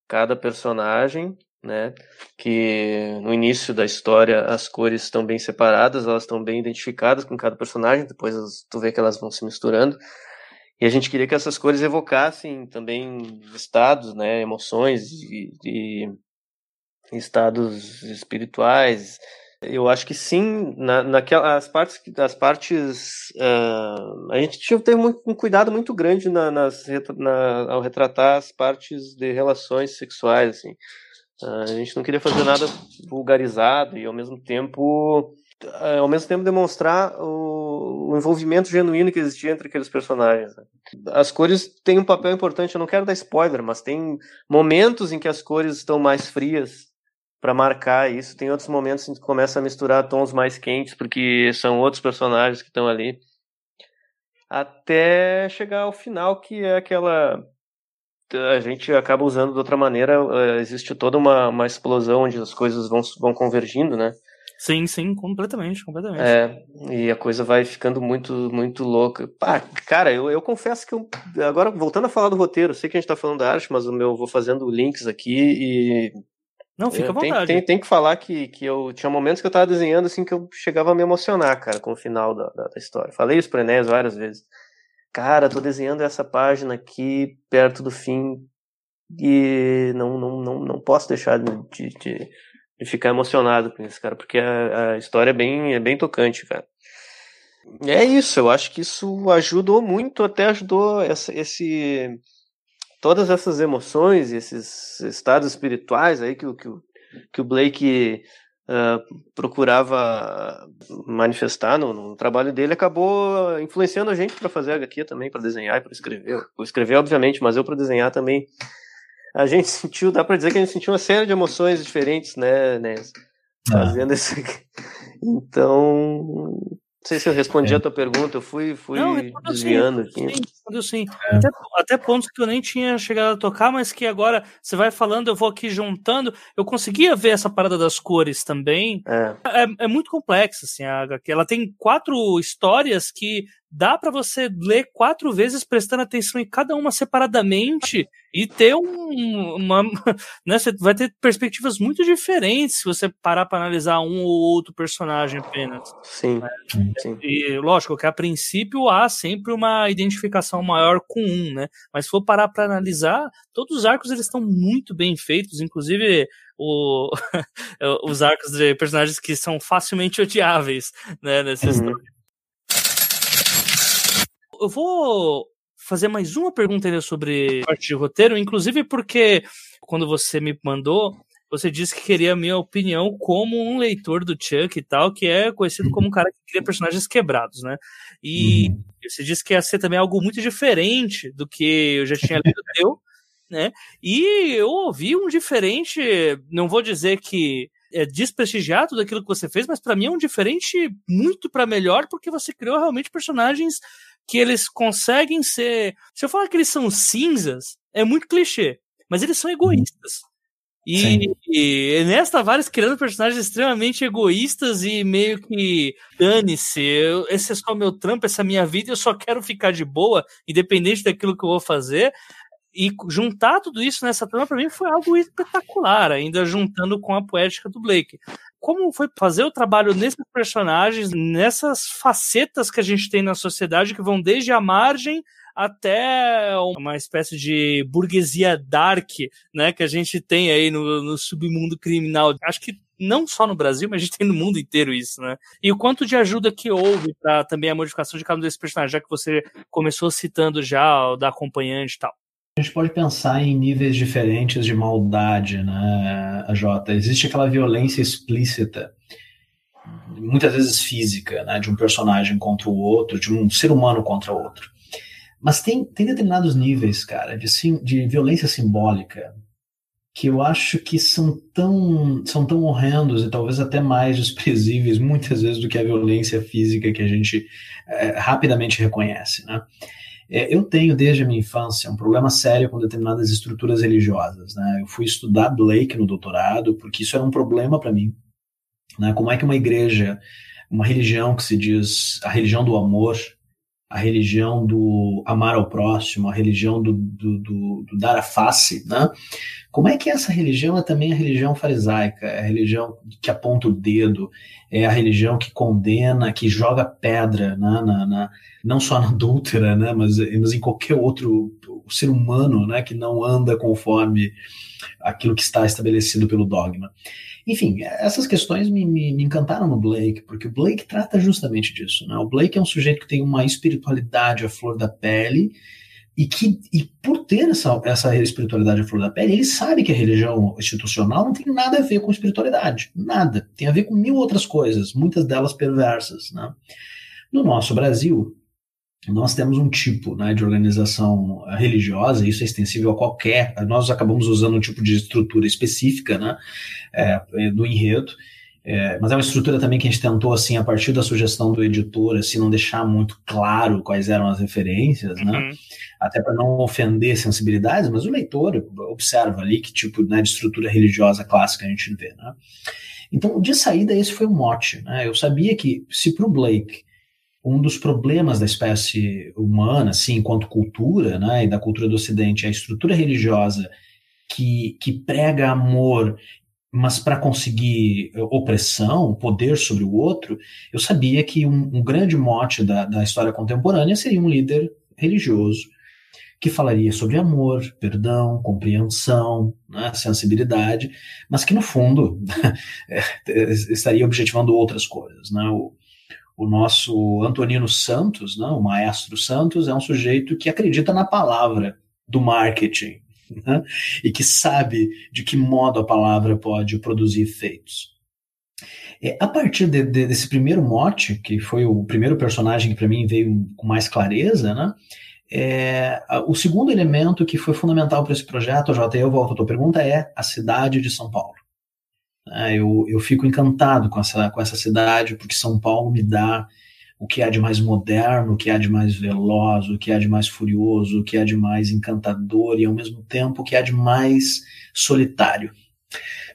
cada personagem, né? Que no início da história as cores estão bem separadas, elas estão bem identificadas com cada personagem, depois tu vê que elas vão se misturando. E a gente queria que essas cores evocassem também estados, né, emoções e, e estados espirituais. Eu acho que sim, na, naquelas partes, as partes, uh, a gente tinha ter muito, um cuidado muito grande na, nas, na, ao retratar as partes de relações sexuais, assim. Uh, a gente não queria fazer nada vulgarizado e ao mesmo tempo é, ao mesmo tempo demonstrar o, o, envolvimento genuíno que existia entre aqueles personagens. Né? As cores têm um papel importante, eu não quero dar spoiler, mas tem momentos em que as cores estão mais frias para marcar isso, tem outros momentos em que começa a misturar tons mais quentes, porque são outros personagens que estão ali. Até chegar ao final, que é aquela a gente acaba usando de outra maneira, é, existe toda uma, uma explosão onde as coisas vão, vão convergindo, né? Sim, sim, completamente, completamente. É, e a coisa vai ficando muito, muito louca. Pá, cara, eu, eu confesso que eu, agora voltando a falar do roteiro, sei que a gente tá falando da arte, mas o meu vou fazendo links aqui e não, fica à vontade. Tem, tem, tem, que falar que, que eu tinha momentos que eu tava desenhando assim que eu chegava a me emocionar, cara, com o final da, da, da história. Falei isso pro Enéas várias vezes. Cara, tô desenhando essa página aqui perto do fim e não, não, não, não posso deixar de, de, de ficar emocionado com isso, cara, porque a, a história é bem, é bem tocante, cara. É isso, eu acho que isso ajudou muito, até ajudou essa, esse todas essas emoções, esses estados espirituais aí que, que, que o Blake uh, procurava manifestar no, no, trabalho dele, acabou influenciando a gente para fazer a HQ também, para desenhar e para escrever. Eu escrever, obviamente, mas eu para desenhar também a gente sentiu, dá para dizer que a gente sentiu uma série de emoções diferentes, né, né fazendo isso aqui. Então, sei se eu respondi é. a tua pergunta, eu fui, fui não, desviando sim, aqui. Sim, sim. É. Até, até, pontos que eu nem tinha chegado a tocar, mas que agora você vai falando, eu vou aqui juntando. Eu conseguia ver essa parada das cores também. É, é, é muito complexa, assim, a HQ. Ela tem quatro histórias que dá para você ler quatro vezes prestando atenção em cada uma separadamente e ter um, uma. Né, você vai ter perspectivas muito diferentes se você parar para analisar um ou outro personagem apenas. Sim, é, sim. E lógico que a princípio há sempre uma identificação maior com um, né? Mas se for parar para analisar, todos os arcos eles estão muito bem feitos, inclusive o, os arcos de personagens que são facilmente odiáveis, né, nessa uhum. história. Eu vou fazer mais uma pergunta ainda sobre parte de roteiro, inclusive porque quando você me mandou, você disse que queria a minha opinião como um leitor do Chuck e tal, que é conhecido como um cara que cria personagens quebrados, né? E uhum. você disse que ia ser também algo muito diferente do que eu já tinha lido teu, né? E eu ouvi um diferente, não vou dizer que é desprestigiado daquilo que você fez, mas para mim é um diferente muito para melhor, porque você criou realmente personagens que eles conseguem ser. Se eu falar que eles são cinzas, é muito clichê, mas eles são egoístas. E, e Enes Tavares criando personagens extremamente egoístas e meio que dane-se, esse é só meu trampo, essa é minha vida, eu só quero ficar de boa, independente daquilo que eu vou fazer. E juntar tudo isso nessa trama, para mim, foi algo espetacular, ainda juntando com a poética do Blake como foi fazer o trabalho nesses personagens, nessas facetas que a gente tem na sociedade, que vão desde a margem até uma espécie de burguesia dark, né, que a gente tem aí no, no submundo criminal. Acho que não só no Brasil, mas a gente tem no mundo inteiro isso, né? E o quanto de ajuda que houve para também a modificação de cada um desses personagens, já que você começou citando já o da acompanhante e tal. A gente pode pensar em níveis diferentes de maldade, né, Jota? Existe aquela violência explícita, muitas vezes física, né, de um personagem contra o outro, de um ser humano contra o outro. Mas tem, tem determinados níveis, cara, de, sim, de violência simbólica que eu acho que são tão, são tão horrendos e talvez até mais desprezíveis, muitas vezes, do que a violência física que a gente é, rapidamente reconhece, né? É, eu tenho desde a minha infância um problema sério com determinadas estruturas religiosas. Né? Eu fui estudar Blake no doutorado porque isso era um problema para mim. Né? Como é que uma igreja, uma religião que se diz a religião do amor, a religião do amar ao próximo, a religião do, do, do, do dar a face, né? Como é que essa religião é também a religião farisaica, é a religião que aponta o dedo, é a religião que condena, que joga pedra, né, na, na, não só na adúltera, né, mas, mas em qualquer outro ser humano né, que não anda conforme aquilo que está estabelecido pelo dogma. Enfim, essas questões me, me, me, encantaram no Blake, porque o Blake trata justamente disso. Né? O Blake é um sujeito que tem uma espiritualidade à flor da pele, e que e por ter essa, essa espiritualidade à flor da pele, ele sabe que a religião institucional não tem nada a ver com espiritualidade. Nada. Tem a ver com mil outras coisas, muitas delas perversas. Né? No nosso Brasil, nós temos um tipo né, de organização religiosa, isso é extensível a qualquer. Nós acabamos usando um tipo de estrutura específica né, é, do enredo, é, mas é uma estrutura também que a gente tentou, assim, a partir da sugestão do editor, assim, não deixar muito claro quais eram as referências, né, uhum. Até para não ofender sensibilidades, mas o leitor observa ali que tipo né, de estrutura religiosa clássica a gente vê, né? Então, de saída, esse foi o mote, né? Eu sabia que se para o Blake um dos problemas da espécie humana, assim, enquanto cultura, né, e da cultura do Ocidente, é a estrutura religiosa que, que prega amor, mas para conseguir opressão, poder sobre o outro, eu sabia que um, um grande mote da, da história contemporânea seria um líder religioso que falaria sobre amor, perdão, compreensão, né, sensibilidade, mas que no fundo eh, estaria objetivando outras coisas. Né? O, o nosso Antonino Santos, né, o maestro Santos, é um sujeito que acredita na palavra do marketing né, e que sabe de que modo a palavra pode produzir efeitos. É, a partir de, de, desse primeiro mote, que foi o primeiro personagem que para mim veio com mais clareza, né, é, o segundo elemento que foi fundamental para esse projeto, Jota, eu volto à tua pergunta, é a cidade de São Paulo. É, eu, eu fico encantado com essa, com essa cidade, porque São Paulo me dá o que há de mais moderno, o que há de mais veloz, o que há de mais furioso, o que há de mais encantador e ao mesmo tempo o que há de mais solitário,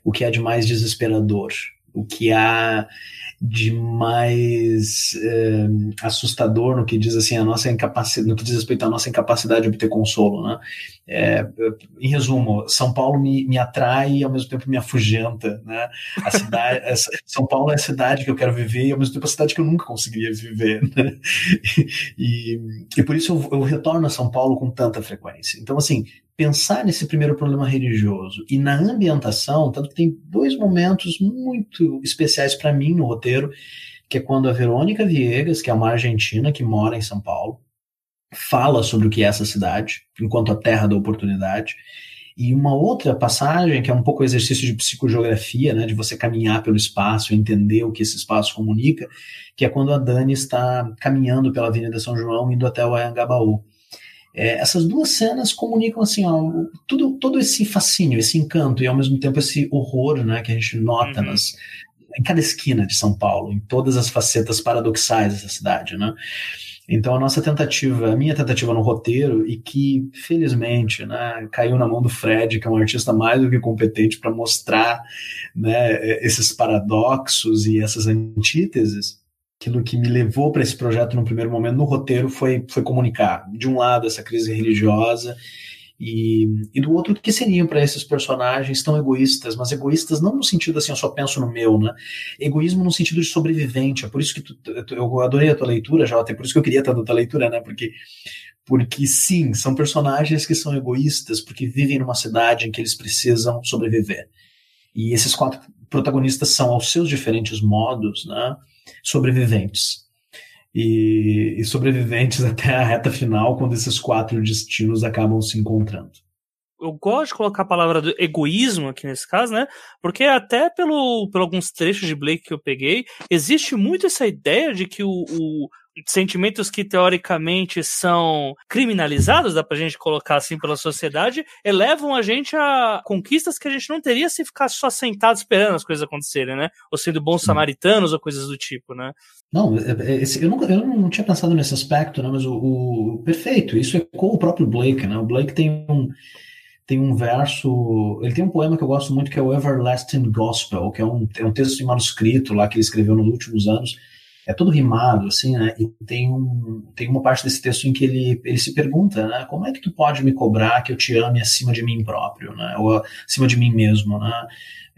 o que há de mais desesperador, o que há de mais é, assustador no que diz assim a nossa incapacidade, no que diz respeito à nossa incapacidade de obter consolo, né? É, em resumo, São Paulo me, me atrai e ao mesmo tempo me afugenta, né? A cidade, São Paulo é a cidade que eu quero viver e ao mesmo tempo a cidade que eu nunca conseguiria viver, né? E, e por isso eu, eu retorno a São Paulo com tanta frequência. Então assim, pensar nesse primeiro problema religioso e na ambientação, tanto que tem dois momentos muito especiais para mim no roteiro, que é quando a Verônica Viegas, que é uma argentina que mora em São Paulo, fala sobre o que é essa cidade, enquanto a terra da oportunidade. E uma outra passagem, que é um pouco exercício de psicogeografia, né, de você caminhar pelo espaço, entender o que esse espaço comunica, que é quando a Dani está caminhando pela Avenida São João, indo até o Anhangabaú. É, essas duas cenas comunicam assim, ó, tudo, todo esse fascínio, esse encanto e ao mesmo tempo esse horror, né, que a gente nota uhum. nas, em cada esquina de São Paulo, em todas as facetas paradoxais dessa cidade, né? Então a nossa tentativa, a minha tentativa no roteiro e que felizmente, né, caiu na mão do Fred, que é um artista mais do que competente para mostrar, né, esses paradoxos e essas antíteses, aquilo que me levou para esse projeto no primeiro momento no roteiro foi, foi comunicar, de um lado, essa crise religiosa, e, e do outro, o que seriam para esses personagens tão egoístas, mas egoístas não no sentido assim, eu só penso no meu, né? Egoísmo no sentido de sobrevivente. É por isso que tu, eu adorei a tua leitura, já, até por isso que eu queria estar a tua leitura, né? Porque, porque sim, são personagens que são egoístas, porque vivem numa cidade em que eles precisam sobreviver. E esses quatro protagonistas são, aos seus diferentes modos, né? Sobreviventes. E, e, sobreviventes até a reta final, quando esses quatro destinos acabam se encontrando. Eu gosto de colocar a palavra do egoísmo aqui nesse caso, né? Porque até pelo, pelo alguns trechos de Blake que eu peguei, existe muito essa ideia de que o, o, sentimentos que teoricamente são criminalizados, dá pra gente colocar assim pela sociedade, elevam a gente a conquistas que a gente não teria se ficar só sentado esperando as coisas acontecerem, né? Ou sendo bons samaritanos ou coisas do tipo, né? Não, é, é, eu não, eu não tinha pensado nesse aspecto, né? Mas o, o perfeito, isso é com o próprio Blake, né? O Blake tem um tem um verso, ele tem um poema que eu gosto muito que é o Everlasting Gospel, que é um, é um texto em manuscrito lá que ele escreveu nos últimos anos, é todo rimado, assim, né? E tem, um, tem uma parte desse texto em que ele, ele se pergunta, né? Como é que tu pode me cobrar que eu te ame acima de mim próprio, né? Ou acima de mim mesmo, né?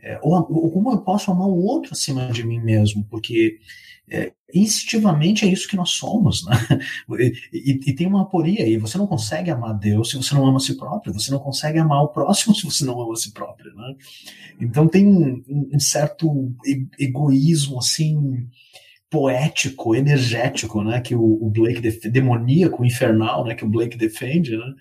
É, ou, ou, como eu posso amar o outro acima de mim mesmo? Porque é, instintivamente é isso que nós somos, né? E, e, e, tem uma aporia aí. Você não consegue amar Deus se você não ama a si próprio. Você não consegue amar o próximo se você não ama a si próprio, né? Então tem um, um certo egoísmo assim poético, energético, né, que o, o Blake demoníaco, infernal, né, que o Blake defende, né,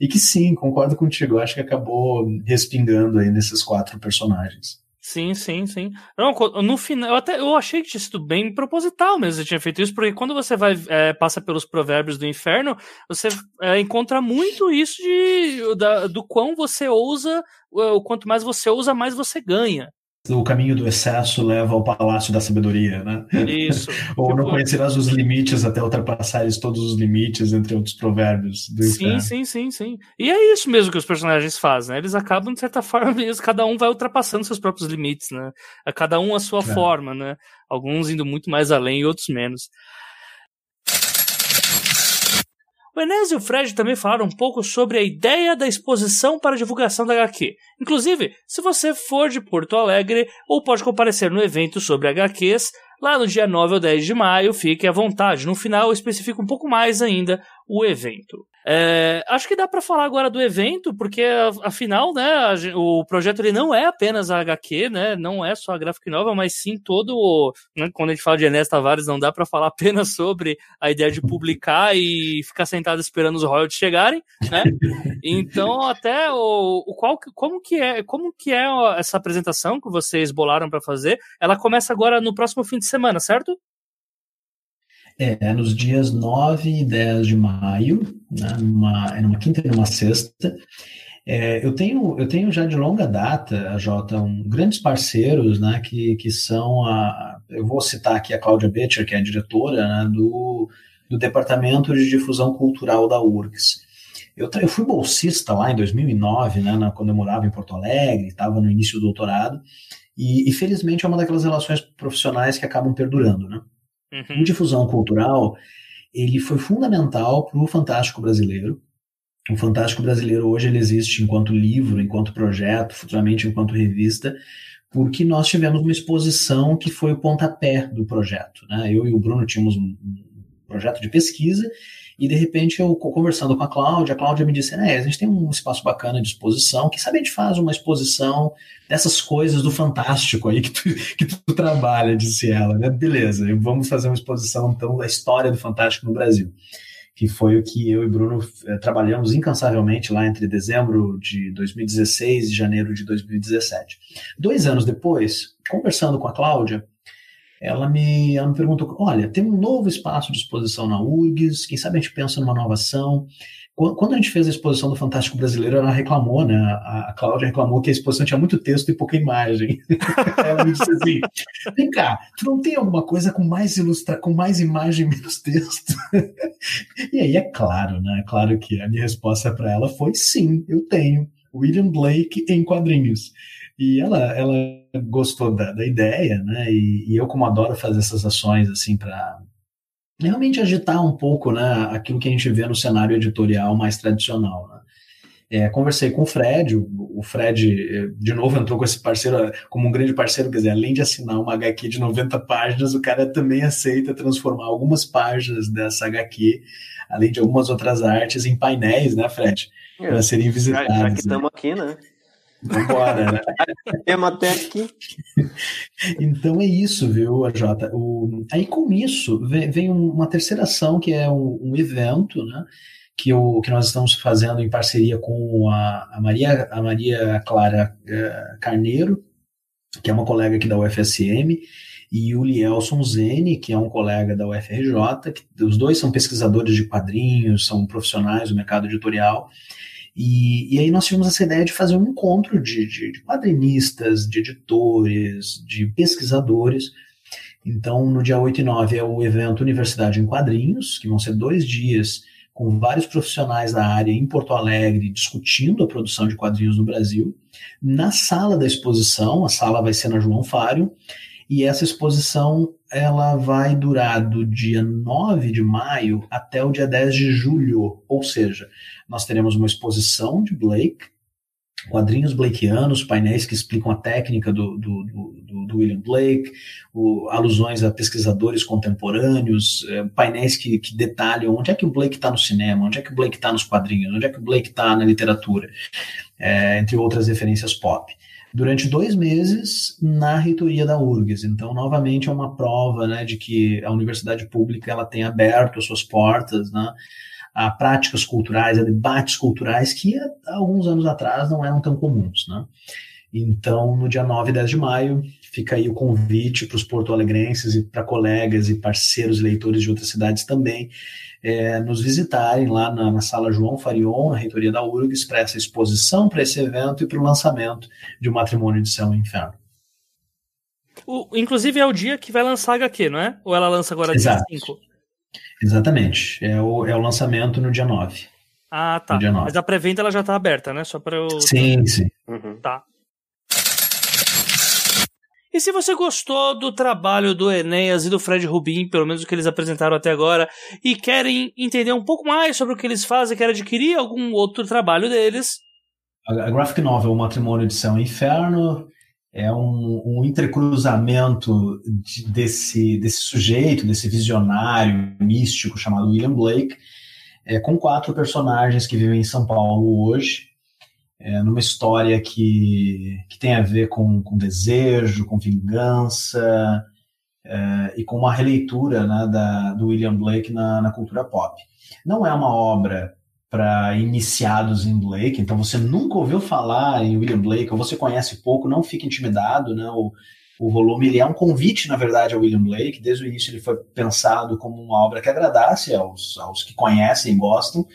e que sim, concordo contigo, acho que acabou respingando aí nesses quatro personagens. Sim, sim, sim. Não, no final, eu até eu achei que tinha sido bem proposital mesmo, você tinha feito isso, porque quando você vai é, passa pelos provérbios do inferno, você é, encontra muito isso de da, do quão você ousa, o quanto mais você ousa, mais você ganha o caminho do excesso leva ao palácio da sabedoria, né? Isso. Ou tipo... não conhecerás os limites até ultrapassares todos os limites, entre outros provérbios do Sim, sim, sim, sim. E é isso mesmo que os personagens fazem, né? Eles acabam, de certa forma, eles, cada um vai ultrapassando seus próprios limites, né? A cada um a sua é. forma, né? Alguns indo muito mais além e outros menos. O Enes e o Fred também falaram um pouco sobre a ideia da exposição para divulgação da HQ. Inclusive, se você for de Porto Alegre ou pode comparecer no evento sobre HQs, lá no dia 9 ou 10 de maio, fique à vontade. No final eu especifico um pouco mais ainda o evento. É, acho que dá para falar agora do evento, porque afinal, né, o projeto ele não é apenas a HQ, né, não é só a Graphic Nova, mas sim todo, né, quando a gente fala de Enes Tavares, não dá para falar apenas sobre a ideia de publicar e ficar sentado esperando os royalties chegarem, né? Então, até o, o qual, como que é, como que é essa apresentação que vocês bolaram para fazer? Ela começa agora no próximo fim de semana, certo? É, nos dias 9 e 10 de maio, né, numa, é numa quinta e numa sexta. É, eu, tenho, eu tenho já de longa data, a Jota, um, grandes parceiros, né, que, que são a. Eu vou citar aqui a Cláudia Betcher, que é a diretora né, do, do Departamento de Difusão Cultural da URGS. Eu, eu fui bolsista lá em 2009, né, na, quando eu morava em Porto Alegre, estava no início do doutorado, e, e felizmente é uma daquelas relações profissionais que acabam perdurando, né? Uhum. O Difusão Cultural, ele foi fundamental para o Fantástico Brasileiro. O Fantástico Brasileiro hoje ele existe enquanto livro, enquanto projeto, futuramente enquanto revista, porque nós tivemos uma exposição que foi o pontapé do projeto. Né? Eu e o Bruno tínhamos um projeto de pesquisa e de repente eu conversando com a Cláudia, a Cláudia me disse, né, a gente tem um espaço bacana de exposição, que sabe a gente faz uma exposição dessas coisas do fantástico aí que tu, que tu trabalha, disse ela, né? Beleza, vamos fazer uma exposição então da história do fantástico no Brasil. Que foi o que eu e Bruno eh, trabalhamos incansavelmente lá entre dezembro de 2016 e janeiro de 2017. Dois anos depois, conversando com a Cláudia, ela me, ela me perguntou: olha, tem um novo espaço de exposição na URGS, quem sabe a gente pensa numa nova ação. Quando a gente fez a exposição do Fantástico Brasileiro, ela reclamou, né? A Cláudia reclamou que a exposição tinha muito texto e pouca imagem. ela me disse assim: vem cá, tu não tem alguma coisa com mais ilustra com mais imagem e menos texto? e aí é claro, né? É claro que a minha resposta para ela foi sim, eu tenho. William Blake em quadrinhos. E ela, ela gostou da, da ideia, né? E, e, eu, como adoro fazer essas ações, assim, para realmente agitar um pouco, né? Aquilo que a gente vê no cenário editorial mais tradicional, né? É, conversei com o Fred, o, o, Fred, de novo, entrou com esse parceiro como um grande parceiro, quer dizer, além de assinar uma HQ de 90 páginas, o cara também aceita transformar algumas páginas dessa HQ, além de algumas outras artes, em painéis, né, Fred? É, para serem visitados. Já, já que estamos né? aqui, né? Vambora, né? Tema até aqui. Então é isso, viu, AJ? O, aí com isso vem, vem, uma terceira ação que é um, um evento, né? Que, o, que nós estamos fazendo em parceria com a, a Maria, a Maria Clara uh, Carneiro, que é uma colega aqui da UFSM, e o Lielson Zene, que é um colega da UFRJ, que os dois são pesquisadores de quadrinhos, são profissionais do mercado editorial, e, e aí nós tivemos essa ideia de fazer um encontro de, de, de quadrinistas, de editores, de pesquisadores, então, no dia 8 e 9 é o evento Universidade em Quadrinhos, que vão ser dois dias com vários profissionais da área em Porto Alegre discutindo a produção de quadrinhos no Brasil. Na sala da exposição, a sala vai ser na João Fário, e essa exposição ela vai durar do dia 9 de maio até o dia 10 de julho, ou seja, nós teremos uma exposição de Blake, quadrinhos Blakeanos, painéis que explicam a técnica do, do, do, do William Blake, o, alusões a pesquisadores contemporâneos, é, painéis que, que, detalham onde é que o Blake está no cinema, onde é que o Blake está nos quadrinhos, onde é que o Blake está na literatura, é, entre outras referências pop. Durante dois meses na reitoria da URGS. Então, novamente, é uma prova né, de que a universidade pública ela tem aberto as suas portas, né, a práticas culturais, a debates culturais que há alguns anos atrás não eram tão comuns. Né? Então, no dia 9 e 10 de maio, fica aí o convite para os porto-alegrenses e para colegas e parceiros leitores de outras cidades também é, nos visitarem lá na, na, sala João Farion, na reitoria da URGS, para essa exposição, para esse evento e para o lançamento de O Matrimônio de Céu e Inferno. O, inclusive é o dia que vai lançar a HQ, não é? Ou ela lança agora Exato. dia 5? Exatamente. É o, é o lançamento no dia 9. Ah, tá. Mas a pré-venda ela já está aberta, né? Só para eu. Sim, sim. Uhum. Tá. E se você gostou do trabalho do Enéas e do Fred Rubin, pelo menos o que eles apresentaram até agora, e querem entender um pouco mais sobre o que eles fazem, querem adquirir algum outro trabalho deles. A graphic novel O Matrimônio de Céu e Inferno é um, um entrecruzamento de, desse, desse sujeito, desse visionário místico chamado William Blake, é, com quatro personagens que vivem em São Paulo hoje, é, numa história que, que tem a ver com, com desejo, com vingança é, e com uma releitura né, da, do William Blake na, na cultura pop. Não é uma obra para iniciados em Blake, então você nunca ouviu falar em William Blake, ou você conhece pouco, não fique intimidado, né? O, o volume ele é um convite, na verdade, ao William Blake. Desde o início ele foi pensado como uma obra que agradasse aos, aos que conhecem e gostam,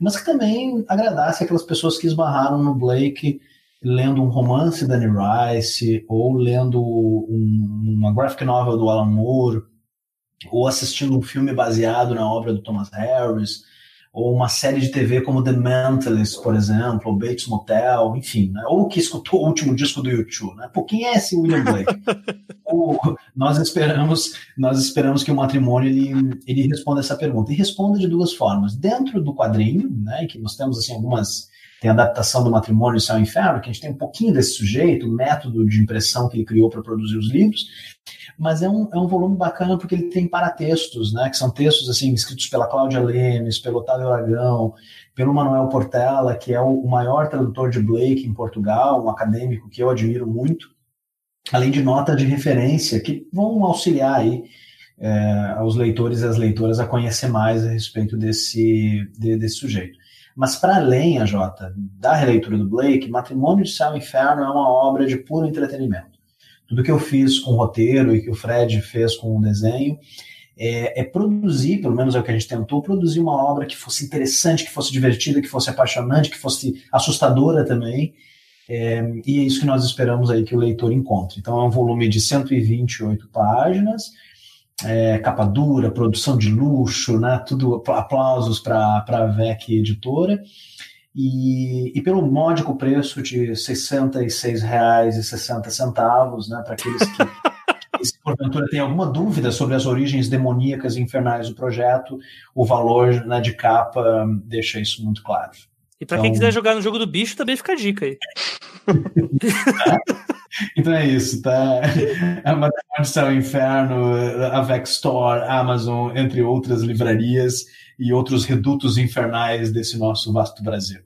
mas que também agradasse aquelas pessoas que esbarraram no Blake lendo um romance da Annie Rice, ou lendo um, uma graphic novel do Alan Moore, ou assistindo um filme baseado na obra do Thomas Harris, ou uma série de TV como The Mentalist, por exemplo, ou Bates Motel, enfim, né? ou que escutou o último disco do YouTube, né? Por quem é esse William Blake? o, nós esperamos, nós esperamos que o matrimônio ele, ele responda essa pergunta e responda de duas formas. Dentro do quadrinho, né, que nós temos assim algumas tem a adaptação do matrimônio Céu e Inferno, que a gente tem um pouquinho desse sujeito, o método de impressão que ele criou para produzir os livros, mas é um, é um volume bacana porque ele tem paratextos, né, que são textos assim escritos pela Cláudia Lemes, pelo Otávio Aragão, pelo Manuel Portela, que é o, o maior tradutor de Blake em Portugal, um acadêmico que eu admiro muito, além de notas de referência que vão auxiliar aí é, aos leitores e às leitoras a conhecer mais a respeito desse, de, desse sujeito. Mas para além, a Jota, da releitura do Blake, Matrimônio de Céu e Inferno é uma obra de puro entretenimento. Tudo que eu fiz com o roteiro e que o Fred fez com o desenho é, é, produzir, pelo menos é o que a gente tentou, produzir uma obra que fosse interessante, que fosse divertida, que fosse apaixonante, que fosse assustadora também. É, e é isso que nós esperamos aí que o leitor encontre. Então é um volume de 128 páginas, é, capa dura, produção de luxo, né? Tudo aplausos para a VEC editora. E, e, pelo módico preço de R$ 66,60, né, para aqueles que, se porventura tem alguma dúvida sobre as origens demoníacas e infernais do projeto, o valor né, de capa deixa isso muito claro. E para então... quem quiser jogar no jogo do bicho, também fica a dica aí. Então é isso, tá? A Mathemática ao Inferno, a Vex Store, Amazon, entre outras livrarias e outros redutos infernais desse nosso vasto Brasil.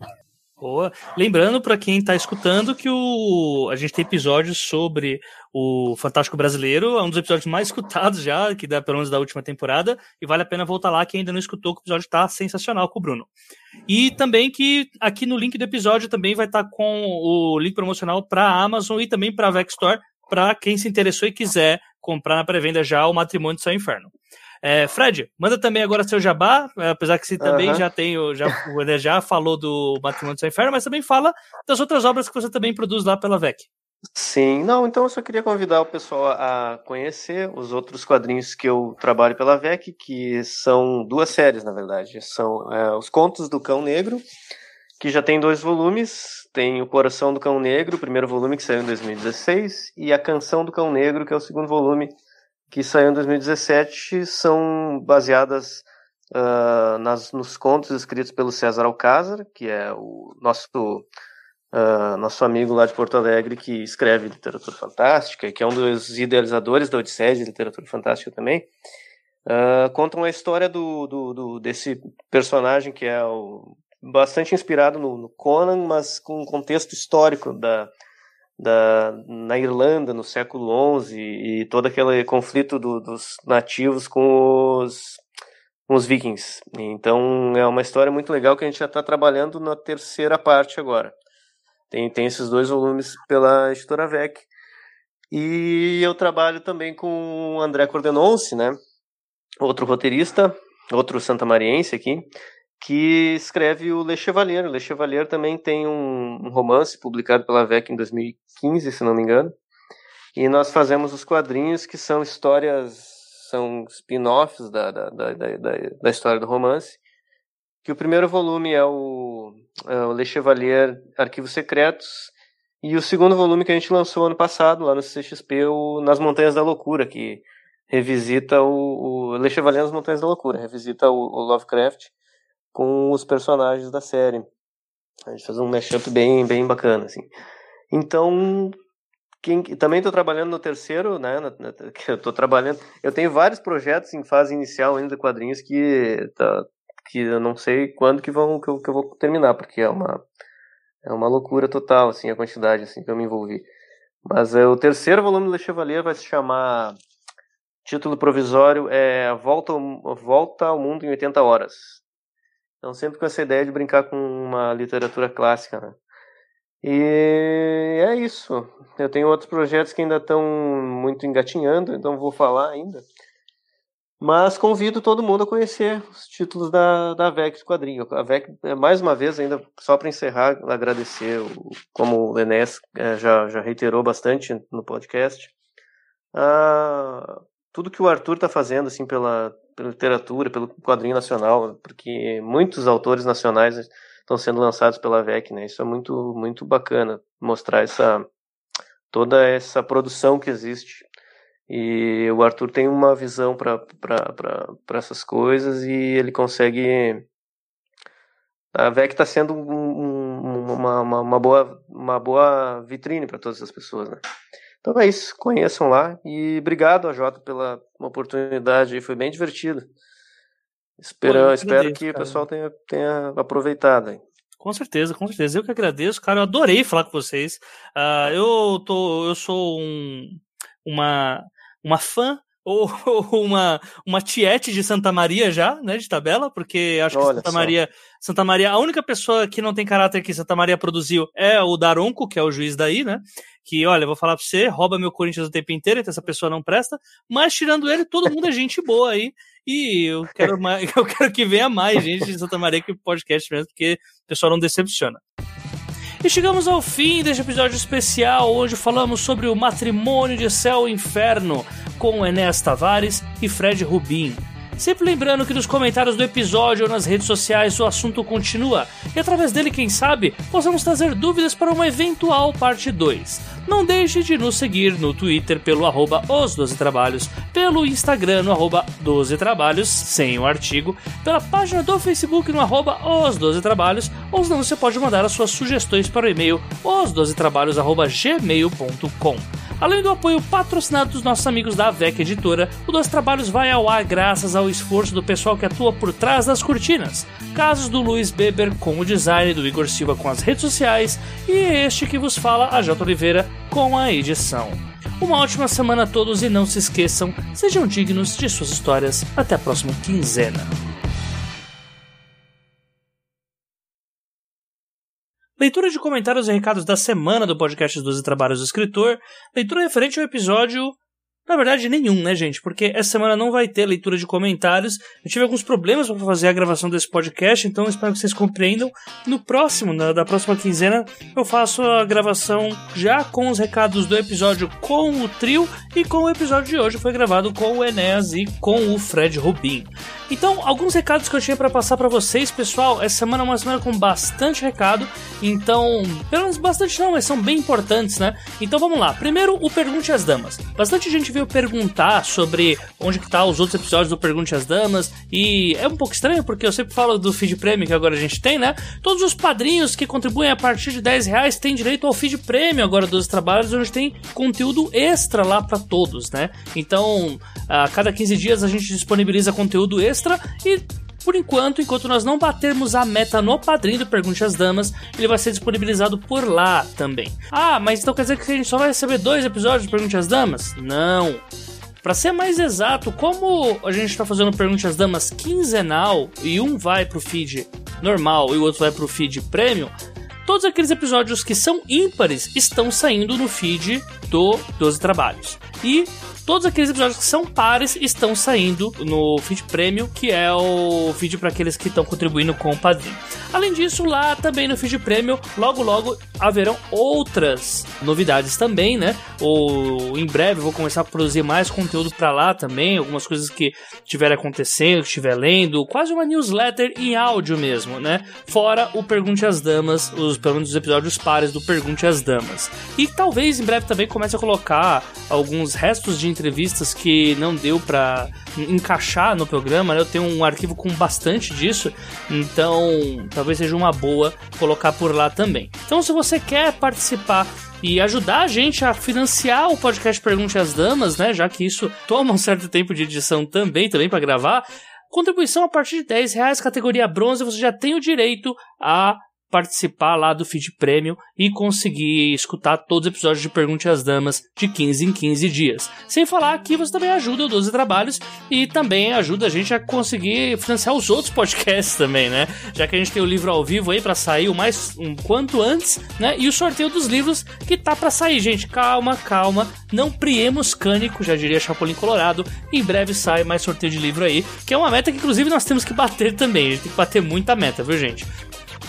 Boa. Lembrando para quem está escutando que o a gente tem episódios sobre o Fantástico Brasileiro, é um dos episódios mais escutados já, que dá pelo menos da última temporada, e vale a pena voltar lá quem ainda não escutou, que o episódio está sensacional com o Bruno. E também que aqui no link do episódio também vai estar tá com o link promocional para a Amazon e também para a Vexstore, para quem se interessou e quiser comprar na pré-venda já o Matrimônio do e Inferno. É, Fred, manda também agora seu jabá, é, apesar que você também uhum. já tem, já, o já falou do Matrimônio do Inferno, mas também fala das outras obras que você também produz lá pela VEC. Sim, não, então eu só queria convidar o pessoal a conhecer os outros quadrinhos que eu trabalho pela VEC, que são duas séries, na verdade. São é, Os Contos do Cão Negro, que já tem dois volumes. Tem O Coração do Cão Negro, o primeiro volume que saiu em 2016, e A Canção do Cão Negro, que é o segundo volume que saiu em 2017. São baseadas uh, nas, nos contos escritos pelo César Alcázar, que é o nosso uh, nosso amigo lá de Porto Alegre, que escreve literatura fantástica e que é um dos idealizadores da Odisseia de literatura fantástica também, uh, contam a história do, do, do, desse personagem que é o, bastante inspirado no, no, Conan, mas com um contexto histórico da, da, na Irlanda no século XI e todo aquele conflito do, dos nativos com os, com os vikings. Então é uma história muito legal que a gente já está trabalhando na terceira parte agora. Tem, tem esses dois volumes pela editora VEC. E eu trabalho também com o André Cordenonce, né? Outro roteirista, outro santamariense aqui, que escreve o Le Chevalier. O Le Chevalier também tem um, um romance publicado pela VEC em 2015, se não me engano. E nós fazemos os quadrinhos que são histórias, são spin-offs da, da, da, da, da história do romance que o primeiro volume é o, é o Le Chevalier Arquivos Secretos, e o segundo volume que a gente lançou ano passado, lá no CXP, o Nas Montanhas da Loucura, que revisita o, o Le Chevalier nas Montanhas da Loucura, revisita o, o Lovecraft com os personagens da série. A gente faz um mashup bem, bem bacana, assim. Então, quem, também estou trabalhando no terceiro, né? Eu tô trabalhando. Eu tenho vários projetos em fase inicial ainda, quadrinhos que tá, que eu não sei quando que vão que eu, que eu vou terminar, porque é uma é uma loucura total assim a quantidade assim que eu me envolvi. Mas é, o terceiro volume do Le Chevalier vai se chamar título provisório é Volta Volta ao Mundo em 80 horas. Então sempre com essa ideia de brincar com uma literatura clássica, né? E é isso. Eu tenho outros projetos que ainda estão muito engatinhando, então vou falar ainda. Mas convido todo mundo a conhecer os títulos da, da VEC quadrinho. A VEC, é, mais uma vez, ainda só para encerrar, agradecer, como o Lenés é, já, já reiterou bastante no podcast, a, tudo que o Arthur está fazendo assim, pela, pela literatura, pelo quadrinho nacional, porque muitos autores nacionais estão sendo lançados pela VEC, né? Isso é muito, muito bacana, mostrar essa, toda essa produção que existe e o Arthur tem uma visão para essas coisas e ele consegue. A VEC está sendo um, um, uma, uma, uma, boa, uma boa vitrine para todas as pessoas. Né? Então é isso, conheçam lá e obrigado a Jota pela oportunidade, foi bem divertido. Espero, Pô, espero que cara. o pessoal tenha, tenha aproveitado. Com certeza, com certeza. Eu que agradeço, cara. Eu adorei falar com vocês. Uh, eu, tô, eu sou um, uma uma fã ou, uma, uma tiete de Santa Maria já, né, de tabela, porque acho que Santa Maria, Santa Maria, a única pessoa que não tem caráter que Santa Maria produziu é o Daronco, que é o juiz daí, né, que, olha, vou falar pra você, rouba meu Corinthians o tempo inteiro, então essa pessoa não presta, mas tirando ele, todo mundo é gente boa aí, e eu quero, mais, eu quero que venha mais gente de Santa Maria que podcast mesmo, porque o pessoal não decepciona. E chegamos ao fim deste episódio especial. Hoje falamos sobre o matrimônio de céu e inferno com Enéas Tavares e Fred Rubin. Sempre lembrando que nos comentários do episódio ou nas redes sociais o assunto continua e através dele, quem sabe, possamos trazer dúvidas para uma eventual parte 2. Não deixe de nos seguir no Twitter pelo arroba os 12 trabalhos, pelo Instagram no arroba 12 trabalhos, sem o artigo, pela página do Facebook no arroba os 12 trabalhos, ou senão você pode mandar as suas sugestões para o e-mail os 12 trabalhos arroba gmail.com. Além do apoio patrocinado dos nossos amigos da AVEC Editora, o Dois Trabalhos vai ao ar graças ao esforço do pessoal que atua por trás das cortinas. Casos do Luiz Beber com o design, do Igor Silva com as redes sociais e este que vos fala, a J. Oliveira, com a edição. Uma ótima semana a todos e não se esqueçam, sejam dignos de suas histórias. Até a próxima quinzena. leitura de comentários e recados da semana do podcast 12 Trabalhos do Escritor, leitura referente ao episódio Na verdade, nenhum, né, gente? Porque essa semana não vai ter leitura de comentários. Eu tive alguns problemas para fazer a gravação desse podcast, então espero que vocês compreendam. No próximo, na, da próxima quinzena, eu faço a gravação já com os recados do episódio com o trio e com o episódio de hoje foi gravado com o Enéas e com o Fred Rubin. Então, alguns recados que eu tinha para passar para vocês, pessoal. Essa semana é uma semana com bastante recado. Então, pelo menos bastante não, mas são bem importantes, né? Então vamos lá. Primeiro, o Pergunte às Damas. Bastante gente veio perguntar sobre onde que tá os outros episódios do Pergunte às Damas. E é um pouco estranho, porque eu sempre falo do feed prêmio que agora a gente tem, né? Todos os padrinhos que contribuem a partir de 10 reais têm direito ao feed prêmio agora dos trabalhos, onde tem conteúdo extra lá para todos, né? Então, a cada 15 dias a gente disponibiliza conteúdo extra e por enquanto, enquanto nós não batermos a meta no padrinho do Pergunte às Damas, ele vai ser disponibilizado por lá também. Ah, mas então quer dizer que a gente só vai receber dois episódios do Pergunte às Damas? Não. Para ser mais exato, como a gente está fazendo Pergunte às Damas quinzenal e um vai pro feed normal e o outro vai pro feed premium, todos aqueles episódios que são ímpares estão saindo no feed do 12 Trabalhos. E Todos aqueles episódios que são pares estão saindo no feed premium, que é o feed para aqueles que estão contribuindo com o padrinho. Além disso, lá também no feed premium, logo logo haverão outras novidades também, né? Ou em breve vou começar a produzir mais conteúdo para lá também, algumas coisas que estiver acontecendo, que estiver lendo, quase uma newsletter em áudio mesmo, né? Fora o Pergunte às Damas, os pelo menos os episódios pares do Pergunte às Damas. E talvez em breve também comece a colocar alguns restos de entrevistas que não deu para encaixar no programa, né? Eu tenho um arquivo com bastante disso, então talvez seja uma boa colocar por lá também. Então, se você quer participar e ajudar a gente a financiar o podcast Pergunte às Damas, né? Já que isso toma um certo tempo de edição também, também para gravar. Contribuição a partir de 10 reais, categoria bronze, você já tem o direito a participar lá do feed premium e conseguir escutar todos os episódios de Pergunte às Damas de 15 em 15 dias. Sem falar que você também ajuda o 12 Trabalhos e também ajuda a gente a conseguir financiar os outros podcasts também, né? Já que a gente tem o livro ao vivo aí para sair o mais um quanto antes, né? E o sorteio dos livros que tá para sair, gente. Calma, calma. Não priemos cânico, já diria Chapolin Colorado. Em breve sai mais sorteio de livro aí, que é uma meta que inclusive nós temos que bater também. A gente tem que bater muita meta, viu, gente?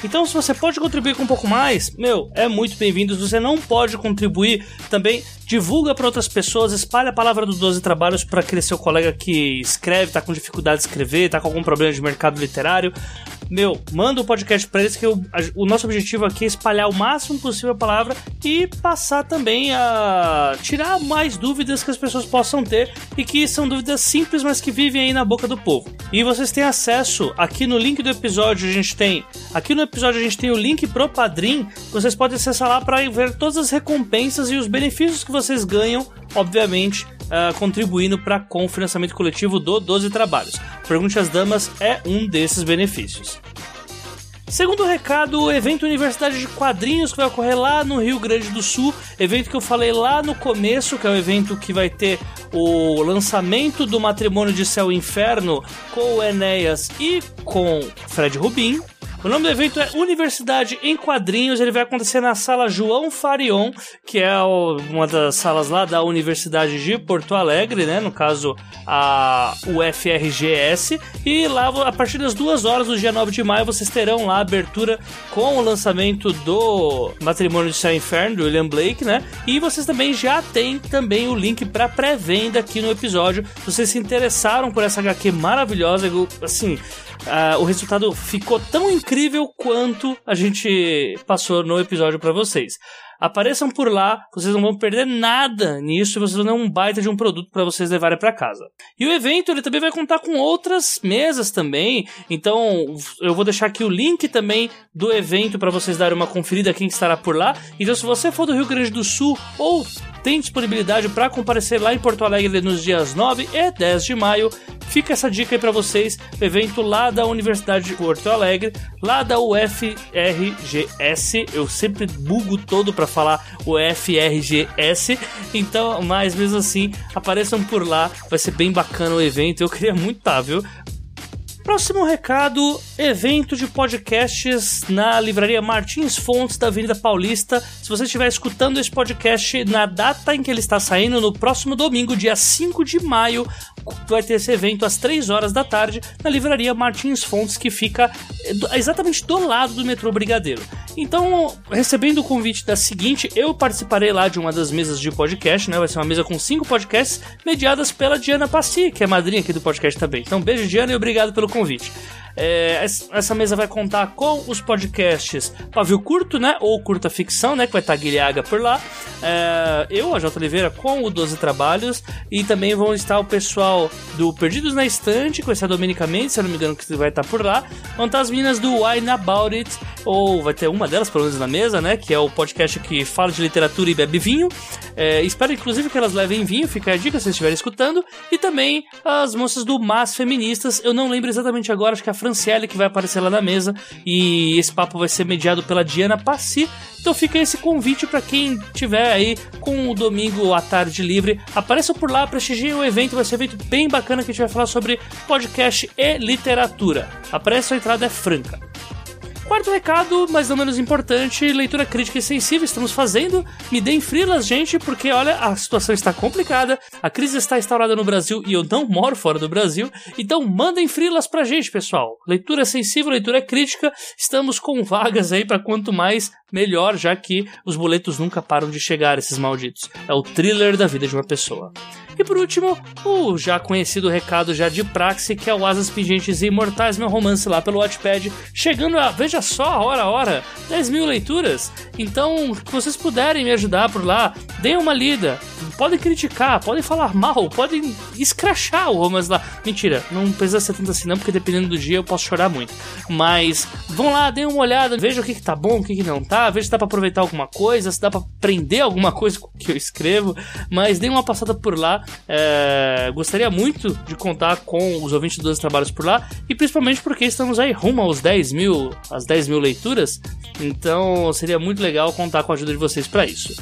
Então, se você pode contribuir com um pouco mais, meu, é muito bem-vindo. Se você não pode contribuir, também divulga para outras pessoas, espalha a palavra dos 12 trabalhos para aquele seu colega que escreve, tá com dificuldade de escrever, tá com algum problema de mercado literário meu, manda o um podcast para eles que eu, a, o nosso objetivo aqui é espalhar o máximo possível a palavra e passar também a tirar mais dúvidas que as pessoas possam ter e que são dúvidas simples, mas que vivem aí na boca do povo. E vocês têm acesso aqui no link do episódio, a gente tem, aqui no episódio a gente tem o link pro Padrim, vocês podem acessar lá para ver todas as recompensas e os benefícios que vocês ganham, obviamente, uh, contribuindo para com o financiamento coletivo do 12 Trabalhos. Pergunte às Damas é um desses benefícios. Segundo recado, o evento Universidade de Quadrinhos que vai ocorrer lá no Rio Grande do Sul, evento que eu falei lá no começo, que é o evento que vai ter o lançamento do Matrimônio de Céu e Inferno com o Enéas e com Fred Rubin. O nome do evento é Universidade em Quadrinhos. Ele vai acontecer na sala João Farion, que é uma das salas lá da Universidade de Porto Alegre, né? No caso, a UFRGS. E lá, a partir das duas horas do dia 9 de maio, vocês terão lá a abertura com o lançamento do Matrimônio de Céu Inferno, do William Blake, né? E vocês também já têm também o link para pré-venda aqui no episódio. Se vocês se interessaram por essa HQ maravilhosa, assim, uh, o resultado ficou tão incrível quanto a gente passou no episódio para vocês. Apareçam por lá, vocês não vão perder nada nisso, vocês vão ter um baita de um produto para vocês levarem para casa. E o evento ele também vai contar com outras mesas também, então eu vou deixar aqui o link também do evento para vocês darem uma conferida quem estará por lá. Então se você for do Rio Grande do Sul ou tem disponibilidade para comparecer lá em Porto Alegre nos dias 9 e 10 de maio. Fica essa dica aí para vocês, evento lá da Universidade de Porto Alegre, lá da UFRGS. Eu sempre bugo todo para falar UFRGS, então, mas mesmo assim, apareçam por lá, vai ser bem bacana o evento. Eu queria muito estar, tá, viu? Próximo recado: evento de podcasts na livraria Martins Fontes da Avenida Paulista. Se você estiver escutando esse podcast na data em que ele está saindo, no próximo domingo, dia 5 de maio, vai ter esse evento às 3 horas da tarde na livraria Martins Fontes, que fica exatamente do lado do metrô Brigadeiro. Então, recebendo o convite da seguinte, eu participarei lá de uma das mesas de podcast, né? Vai ser uma mesa com cinco podcasts mediadas pela Diana Passi, que é madrinha aqui do podcast também. Então, beijo, Diana, e obrigado pelo convite. É, essa mesa vai contar com os podcasts Pavio Curto, né? Ou Curta Ficção, né? Que vai estar Guilhaga por lá. É, eu, a J. Oliveira, com o 12 Trabalhos. E também vão estar o pessoal do Perdidos na Estante, com essa Dominica Mendes, se eu não me engano, que vai estar por lá. Vão estar as meninas do Wine About It, ou vai ter uma delas, pelo menos, na mesa, né? Que é o podcast que fala de literatura e bebe vinho. É, espero, inclusive, que elas levem vinho, fica a dica se estiverem escutando. E também as moças do Mas Feministas. Eu não lembro exatamente agora, acho que a Franciele que vai aparecer lá na mesa. E esse papo vai ser mediado pela Diana Passi. Então fica esse convite para quem tiver aí com o domingo à tarde livre. Apareça por lá, prestigie o evento, vai ser um evento bem bacana que a gente vai falar sobre podcast e literatura. A preço a entrada é franca. Quarto recado, mas não menos importante, leitura crítica e sensível estamos fazendo. Me deem frilas, gente, porque olha, a situação está complicada, a crise está instaurada no Brasil e eu não moro fora do Brasil, então mandem frilas pra gente, pessoal. Leitura sensível, leitura crítica, estamos com vagas aí para quanto mais melhor, já que os boletos nunca param de chegar, esses malditos. É o thriller da vida de uma pessoa. E por último, o já conhecido recado já de praxe, que é o Asas Pingentes e Imortais, meu romance lá pelo Watchpad, chegando a, veja só, hora a hora, 10 mil leituras. Então, se vocês puderem me ajudar por lá, deem uma lida. Podem criticar, podem falar mal, podem escrachar o romance lá. Mentira, não precisa ser tanto assim não, porque dependendo do dia eu posso chorar muito. Mas vão lá, deem uma olhada, vejam o que, que tá bom, o que, que não tá, vejam se dá pra aproveitar alguma coisa, se dá pra aprender alguma coisa que eu escrevo. Mas deem uma passada por lá é, gostaria muito de contar com os ouvintes dos trabalhos por lá, e principalmente porque estamos aí rumo aos 10 mil, às 10 mil leituras, então seria muito legal contar com a ajuda de vocês para isso.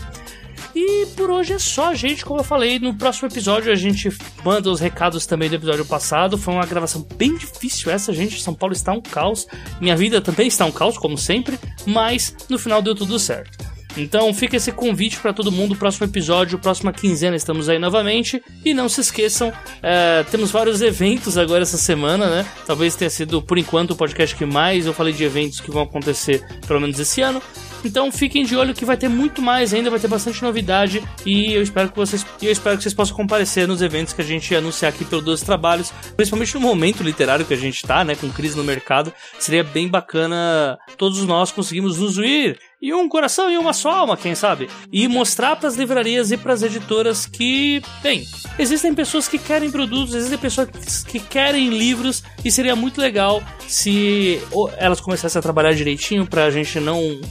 E por hoje é só, gente. Como eu falei, no próximo episódio a gente manda os recados também do episódio passado. Foi uma gravação bem difícil essa, gente. São Paulo está um caos. Minha vida também está um caos, como sempre. Mas no final deu tudo certo. Então fica esse convite para todo mundo. Próximo episódio, próxima quinzena, estamos aí novamente. E não se esqueçam, é, temos vários eventos agora essa semana, né? Talvez tenha sido, por enquanto, o podcast que mais eu falei de eventos que vão acontecer, pelo menos esse ano. Então fiquem de olho que vai ter muito mais ainda, vai ter bastante novidade e eu espero que vocês, eu espero que vocês possam comparecer nos eventos que a gente anunciar aqui pelo Dois Trabalhos, principalmente no momento literário que a gente tá, né, com crise no mercado. Seria bem bacana todos nós conseguimos nos unir e um coração e uma só alma, quem sabe? E mostrar para as livrarias e para as editoras que, bem, existem pessoas que querem produtos, existem pessoas que querem livros e seria muito legal se elas começassem a trabalhar direitinho para a gente não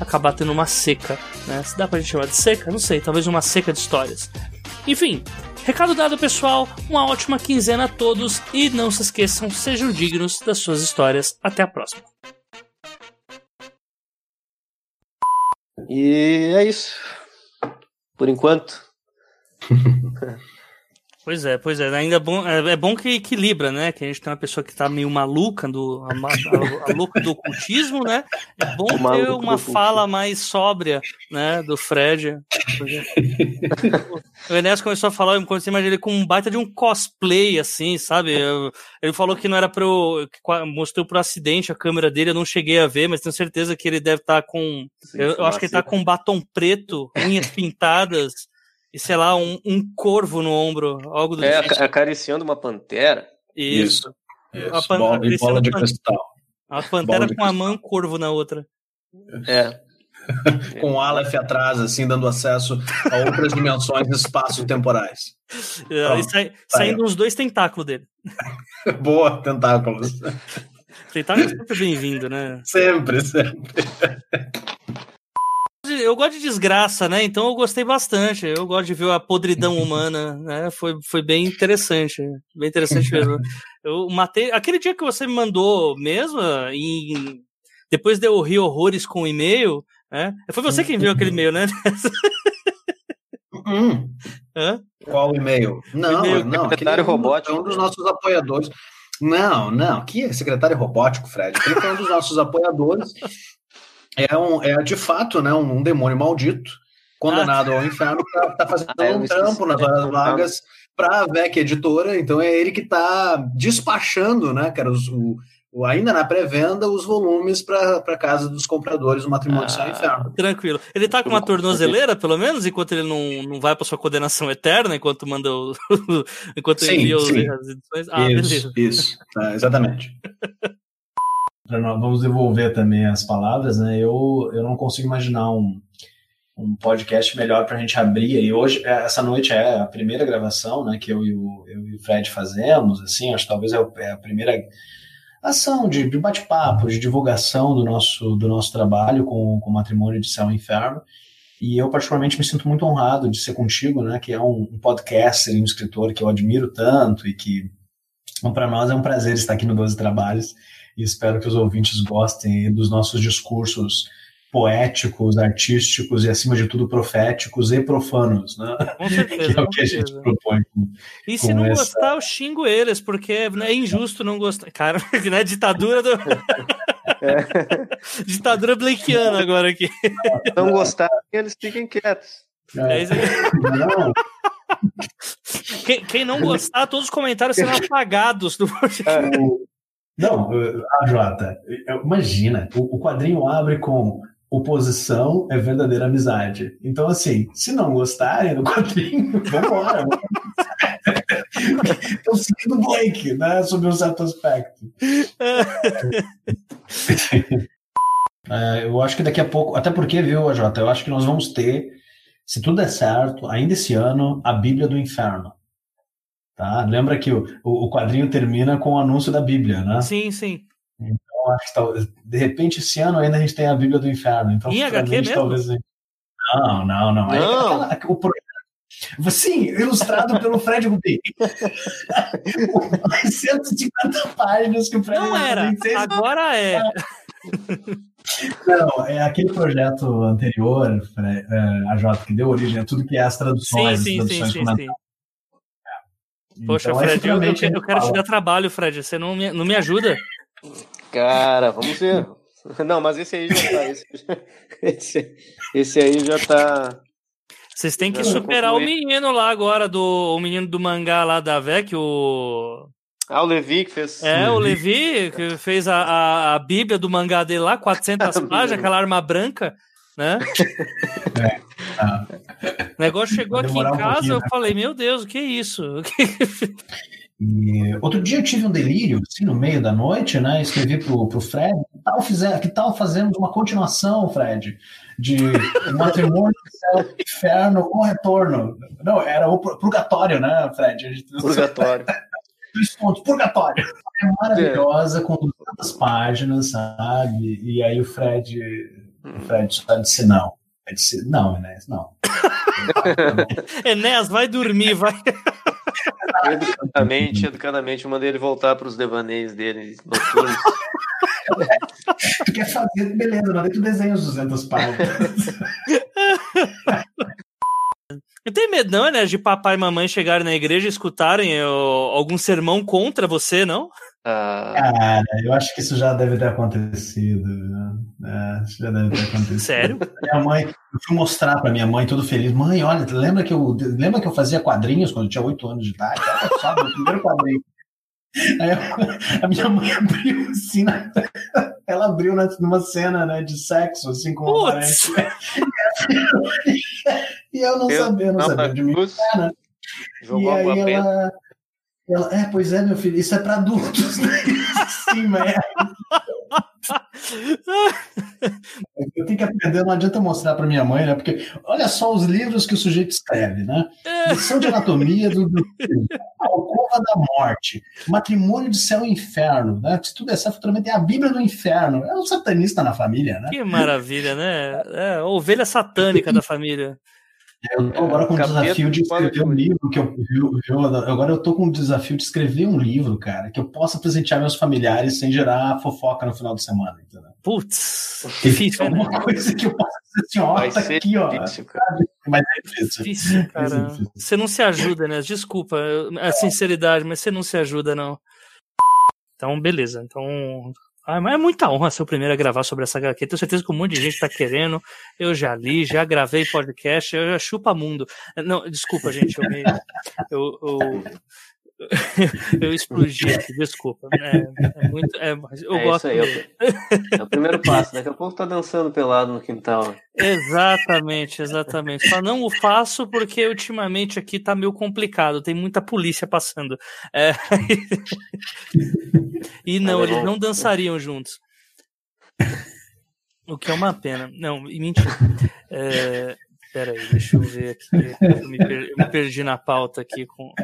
acabar tendo uma seca, né? Se dá pra gente chamar de seca, não sei, talvez uma seca de histórias. Enfim, recado dado pessoal, uma ótima quinzena a todos e não se esqueçam, sejam dignos das suas histórias. Até a próxima. E é isso. Por enquanto. Pois é, pois é. Ainda é bom, é, é, bom que equilibra, né? Que a gente tem uma pessoa que tá meio maluca do a, a, a louca do ocultismo, né? É bom ter uma fala mais sóbria, né? Do Fred. o Enéas começou a falar, eu comecei a imaginar ele com um baita de um cosplay, assim, sabe? Eu, ele falou que não era pro. mostrou pro acidente a câmera dele, eu não cheguei a ver, mas tenho certeza que ele deve estar tá com. Sim, eu, eu acho que ele tá com batom preto, unhas pintadas e sei lá, um, um corvo no ombro, algo do É, tipo. acariciando uma pantera. Isso. Isso. A pan bola, bola de cristal. A pantera com a mão, corvo na outra. É. com o Aleph atrás, assim, dando acesso a outras dimensões espaço-temporais. É, sai, saindo os dois tentáculos dele. Boa, tentáculos. Tentáculos é sempre bem-vindo, né? Sempre, sempre eu gosto de desgraça, né? Então eu gostei bastante. Eu gosto de ver a podridão humana, né? Foi, foi bem interessante. Bem interessante mesmo. Eu matei. Aquele dia que você me mandou mesmo, em... depois de eu rir horrores com o e-mail, né? Foi você que enviou aquele e-mail, né? Hum. Hã? Qual e-mail? Não, e-mail, não. Secretário robótico. É um dos nossos apoiadores. Não, não. Que é secretário robótico, Fred? Ele foi um dos nossos apoiadores. É, um, é de fato né, um, um demônio maldito, condenado ah. ao inferno, tá, tá fazendo ah, um trampo nas horas vagas para a VEC Editora. Então é ele que está despachando, né, cara, os, o, ainda na pré-venda, os volumes para casa dos compradores do Matrimônio ah, Céu Inferno. Tranquilo. Ele está com uma tornozeleira, pelo menos, enquanto ele não, não vai para sua condenação eterna, enquanto manda o, enquanto sim, envia sim. as edições. Ah, isso, beleza. Isso, ah, exatamente. Vamos devolver também as palavras, né? Eu, eu não consigo imaginar um, um podcast melhor para a gente abrir. E hoje, é, essa noite é a primeira gravação, né? Que eu e o, eu e o Fred fazemos, assim, acho que talvez é, é a primeira ação de, de bate-papo, de divulgação do nosso, do nosso trabalho com, com o Matrimônio de Céu e Inferno. E eu, particularmente, me sinto muito honrado de ser contigo, né, que é um, um podcaster e um escritor que eu admiro tanto e que, para nós, é um prazer estar aqui no Doze Trabalhos e espero que os ouvintes gostem dos nossos discursos poéticos, artísticos e, acima de tudo, proféticos e profanos, né? Com certeza. que é o que a gente propõe. Com, e se não essa... gostar, eu xingo eles, porque né, é injusto não gostar. Cara, né? Ditadura do. É. Ditadura blakeana agora aqui. Não gostar, eles fiquem quietos. É. É não. Quem, quem, não gostar, todos os comentários serão apagados do podcast. Não, a Jota, imagina, o quadrinho abre com oposição é verdadeira amizade. Então, assim, se não gostarem do quadrinho, vambora. Estão seguindo o Blake, né? Sob um certo aspecto. é, eu acho que daqui a pouco, até porque, viu, AJ, eu acho que nós vamos ter, se tudo der certo, ainda esse ano, a Bíblia do Inferno. Tá? Lembra que o, o quadrinho termina com o anúncio da Bíblia, né? Sim, sim. Então, acho que talvez, de repente esse ano ainda a gente tem a Bíblia do Inferno. Então, em HQ mesmo? Talvez... Não, não, não. não. Aquela, o projeto. Sim, ilustrado pelo Fred Rubin. 150 páginas que o Fred Não era, agora é. Não, é aquele projeto anterior, é, a J, que deu origem a tudo que é as traduções. Sim, sim, as traduções sim, sim, sim. Poxa, então, Fred, eu, eu, eu quero te dar trabalho, Fred. Você não me, não me ajuda? Cara, vamos ver. Não, mas esse aí já tá. Esse, esse, esse aí já tá. Vocês têm que superar o menino lá agora, do, o menino do mangá lá da VEC, o. Ah, o Levi que fez. É, o Levi que fez a, a, a Bíblia do mangá dele lá, 400 páginas, aquela arma branca, né? É. Ah. O negócio chegou aqui em casa, um eu né? falei, meu Deus, o que é isso? E outro dia eu tive um delírio, assim, no meio da noite, né? Escrevi pro, pro Fred, que tal, fizer, que tal fazermos uma continuação, Fred, de matrimônio, céu, inferno com retorno. Não, era o purgatório, né, Fred? Purgatório. Dois pontos, purgatório. É maravilhosa, com 200 páginas, sabe? E aí o Fred, o Fred só disse não. Disse, não, Enéas, não. Enéas, vai dormir, vai. Educadamente, educadamente, eu mandei ele voltar para os devaneios dele noturnos. tu quer fazer, beleza, mandei tu desenha os 200 páginas. Eu tenho medo, não, né, de papai e mamãe chegarem na igreja e escutarem eu, algum sermão contra você, não? Ah. Cara, eu acho que isso já deve ter acontecido. Né? É, isso já deve ter acontecido. Sério? Minha mãe, eu fui mostrar para minha mãe, todo feliz. Mãe, olha, lembra que eu, lembra que eu fazia quadrinhos quando eu tinha 8 anos de idade? Olha só, meu primeiro quadrinho. Aí a minha mãe abriu assim, né? ela abriu numa cena né, de sexo, assim, com uma parente. E eu não eu, sabia, não, não sabia de mim. Né? E aí ela. Ela, é, pois é, meu filho, isso é para adultos. Né? Sim, mas. eu tenho que aprender, não adianta mostrar para minha mãe, né? Porque olha só os livros que o sujeito escreve, né? Lição de anatomia do, do Alcova da Morte, Matrimônio de Céu e Inferno, né? Se tudo é certo, também tem a Bíblia do Inferno. É um satanista na família, né? Que maravilha, né? É ovelha satânica da família. Eu tô agora com o desafio de escrever um livro que eu viu, viu, agora eu tô com o desafio de escrever um livro, cara, que eu possa presentear meus familiares sem gerar fofoca no final de semana, entendeu? Putz, difícil, é uma né? coisa que eu possa dizer assim, ó, tá aqui, ó. Difícil, mas é difícil. difícil cara. É difícil. Você não se ajuda, né? Desculpa a sinceridade, mas você não se ajuda, não. Então, beleza. Então, ah, mas é muita honra ser o primeiro a gravar sobre essa HQ. Tenho certeza que um monte de gente está querendo. Eu já li, já gravei podcast, eu já chupa mundo. Não, desculpa, gente. Eu, me, eu, eu, eu explodi aqui, desculpa. É, é muito, é, eu é gosto. Aí, é, o, primeiro passo. Daqui a pouco tá dançando pelado no quintal. Exatamente, exatamente. Só não o faço porque ultimamente aqui tá meio complicado, tem muita polícia passando. É... e não, eles não dançariam juntos. O que é uma pena. Não, mentira. É, Pera aí, deixa eu ver aqui. Eu me, perdi, eu me perdi na pauta aqui com.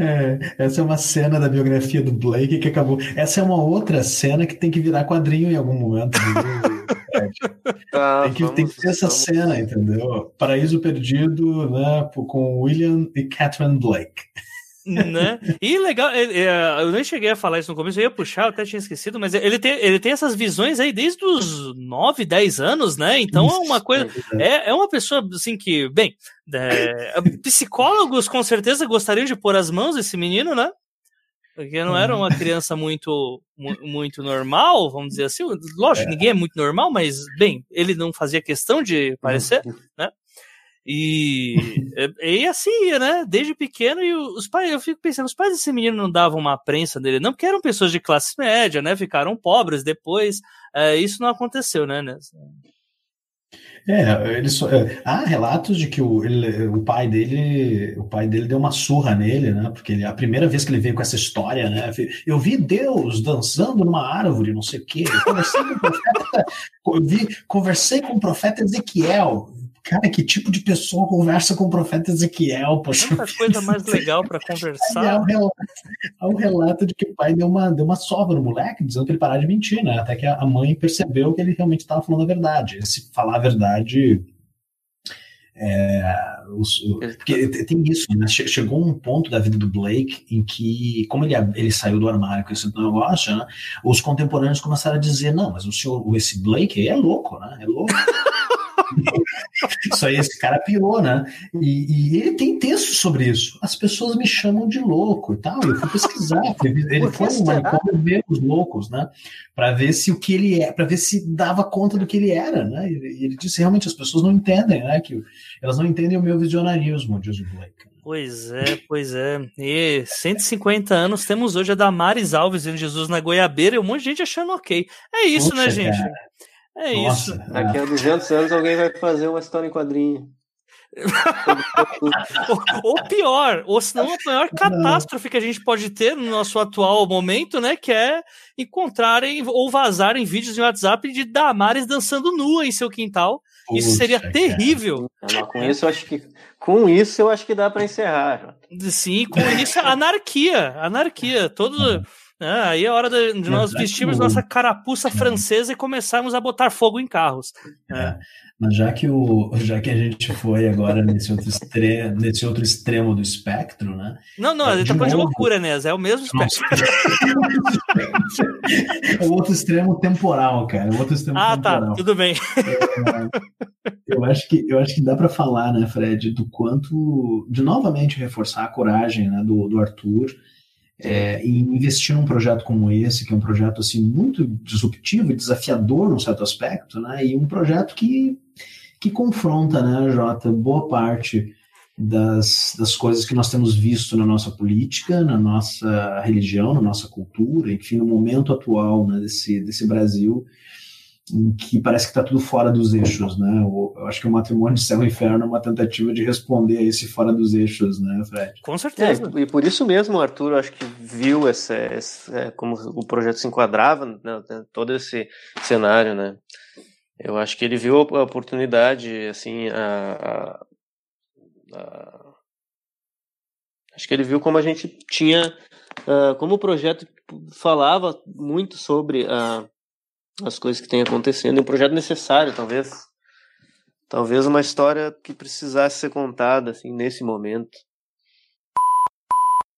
É, essa é uma cena da biografia do Blake que acabou. Essa é uma outra cena que tem que virar quadrinho em algum momento. Ah, tem, que, tem que ter essa vamos. cena, entendeu? Paraíso Perdido, né? Com William e Catherine Blake né? E legal, eu nem cheguei a falar isso no começo, eu ia puxar, eu até tinha esquecido, mas ele tem, ele tem essas visões aí desde os 9, 10 anos, né? Então isso, é uma coisa. É, é uma pessoa assim que, bem, é, psicólogos com certeza gostariam de pôr as mãos nesse menino, né? Porque não era uma criança muito, muito normal, vamos dizer assim. Lógico, é. ninguém é muito normal, mas, bem, ele não fazia questão de parecer, né? E, e assim, né? Desde pequeno, e os pais, eu fico pensando, os pais desse menino não davam uma prensa dele, não, porque eram pessoas de classe média, né? Ficaram pobres depois. É, isso não aconteceu, né? É, ele só, é, há relatos de que o, ele, o pai dele, o pai dele deu uma surra nele, né? Porque ele, a primeira vez que ele veio com essa história, né? Eu vi Deus dançando numa árvore, não sei o quê. Eu conversei com o profeta, eu vi, conversei com o profeta Ezequiel. Cara, que tipo de pessoa conversa com o profeta Ezequiel? Poxa, Tanta coisa mais legal para conversar. Há um, relato, há um relato de que o pai deu uma, deu uma sova no moleque, dizendo para ele parar de mentir, né? Até que a mãe percebeu que ele realmente estava falando a verdade. Se falar a verdade. É, os, porque tem isso, né? Chegou um ponto da vida do Blake em que, como ele, ele saiu do armário com esse negócio, né? Os contemporâneos começaram a dizer: não, mas o senhor, esse Blake é louco, né? É louco. isso aí, esse cara pirou, né? E, e, ele tem texto sobre isso. As pessoas me chamam de louco e tal. Eu fui pesquisar. Ele foi um manicômio ver os loucos, né? Para ver se o que ele é, para ver se dava conta do que ele era, né? E ele disse realmente as pessoas não entendem, né? Que elas não entendem o meu visionarismo, diz o Blake. Pois é, pois é. E 150 anos temos hoje a Damares Alves vendo Jesus na Goiabeira e um monte de gente achando ok. É isso, né, Poxa, né, gente? Cara. É Nossa, isso. Daqui a 200 anos alguém vai fazer uma história em quadrinho. ou, pior, ou senão a maior catástrofe que a gente pode ter no nosso atual momento, né? Que é encontrarem ou vazarem vídeos no WhatsApp de Damares dançando nua em seu quintal. Isso seria terrível. Não, com isso eu acho que com isso eu acho que dá para encerrar. Sim, com isso anarquia, anarquia, todo ah, aí é hora de, de nós vestirmos nossa carapuça francesa e começarmos a botar fogo em carros. É. é. Mas já que, o, já que a gente foi agora nesse outro, extre, nesse outro extremo do espectro, né? Não, não, gente tá falando de loucura, né? É o mesmo espectro. é o outro extremo temporal, cara. É o outro extremo ah, tá, temporal. tá, tudo bem. É, eu, acho que, eu acho que dá para falar, né, Fred, do quanto. de novamente reforçar a coragem né, do, do Arthur é, e investir num projeto como esse, que é um projeto assim muito disruptivo e desafiador num certo aspecto, né? E um projeto que, que confronta, né, Jota, boa parte das, das coisas que nós temos visto na nossa política, na nossa religião, na nossa cultura, enfim, no momento atual né, desse, desse Brasil em que parece que está tudo fora dos eixos, né? Eu acho que o matrimônio de céu e inferno é uma tentativa de responder a esse fora dos eixos, né, Fred? Com certeza. É, e por isso mesmo o Arthur acho que viu esse, esse é, como o projeto se enquadrava, né, né, todo esse cenário, né? Eu acho que ele viu a oportunidade, assim, a, a, a... acho que ele viu como a gente tinha, uh, como o projeto falava muito sobre a as coisas que têm acontecendo. Um projeto necessário, talvez. Talvez uma história que precisasse ser contada, assim, nesse momento.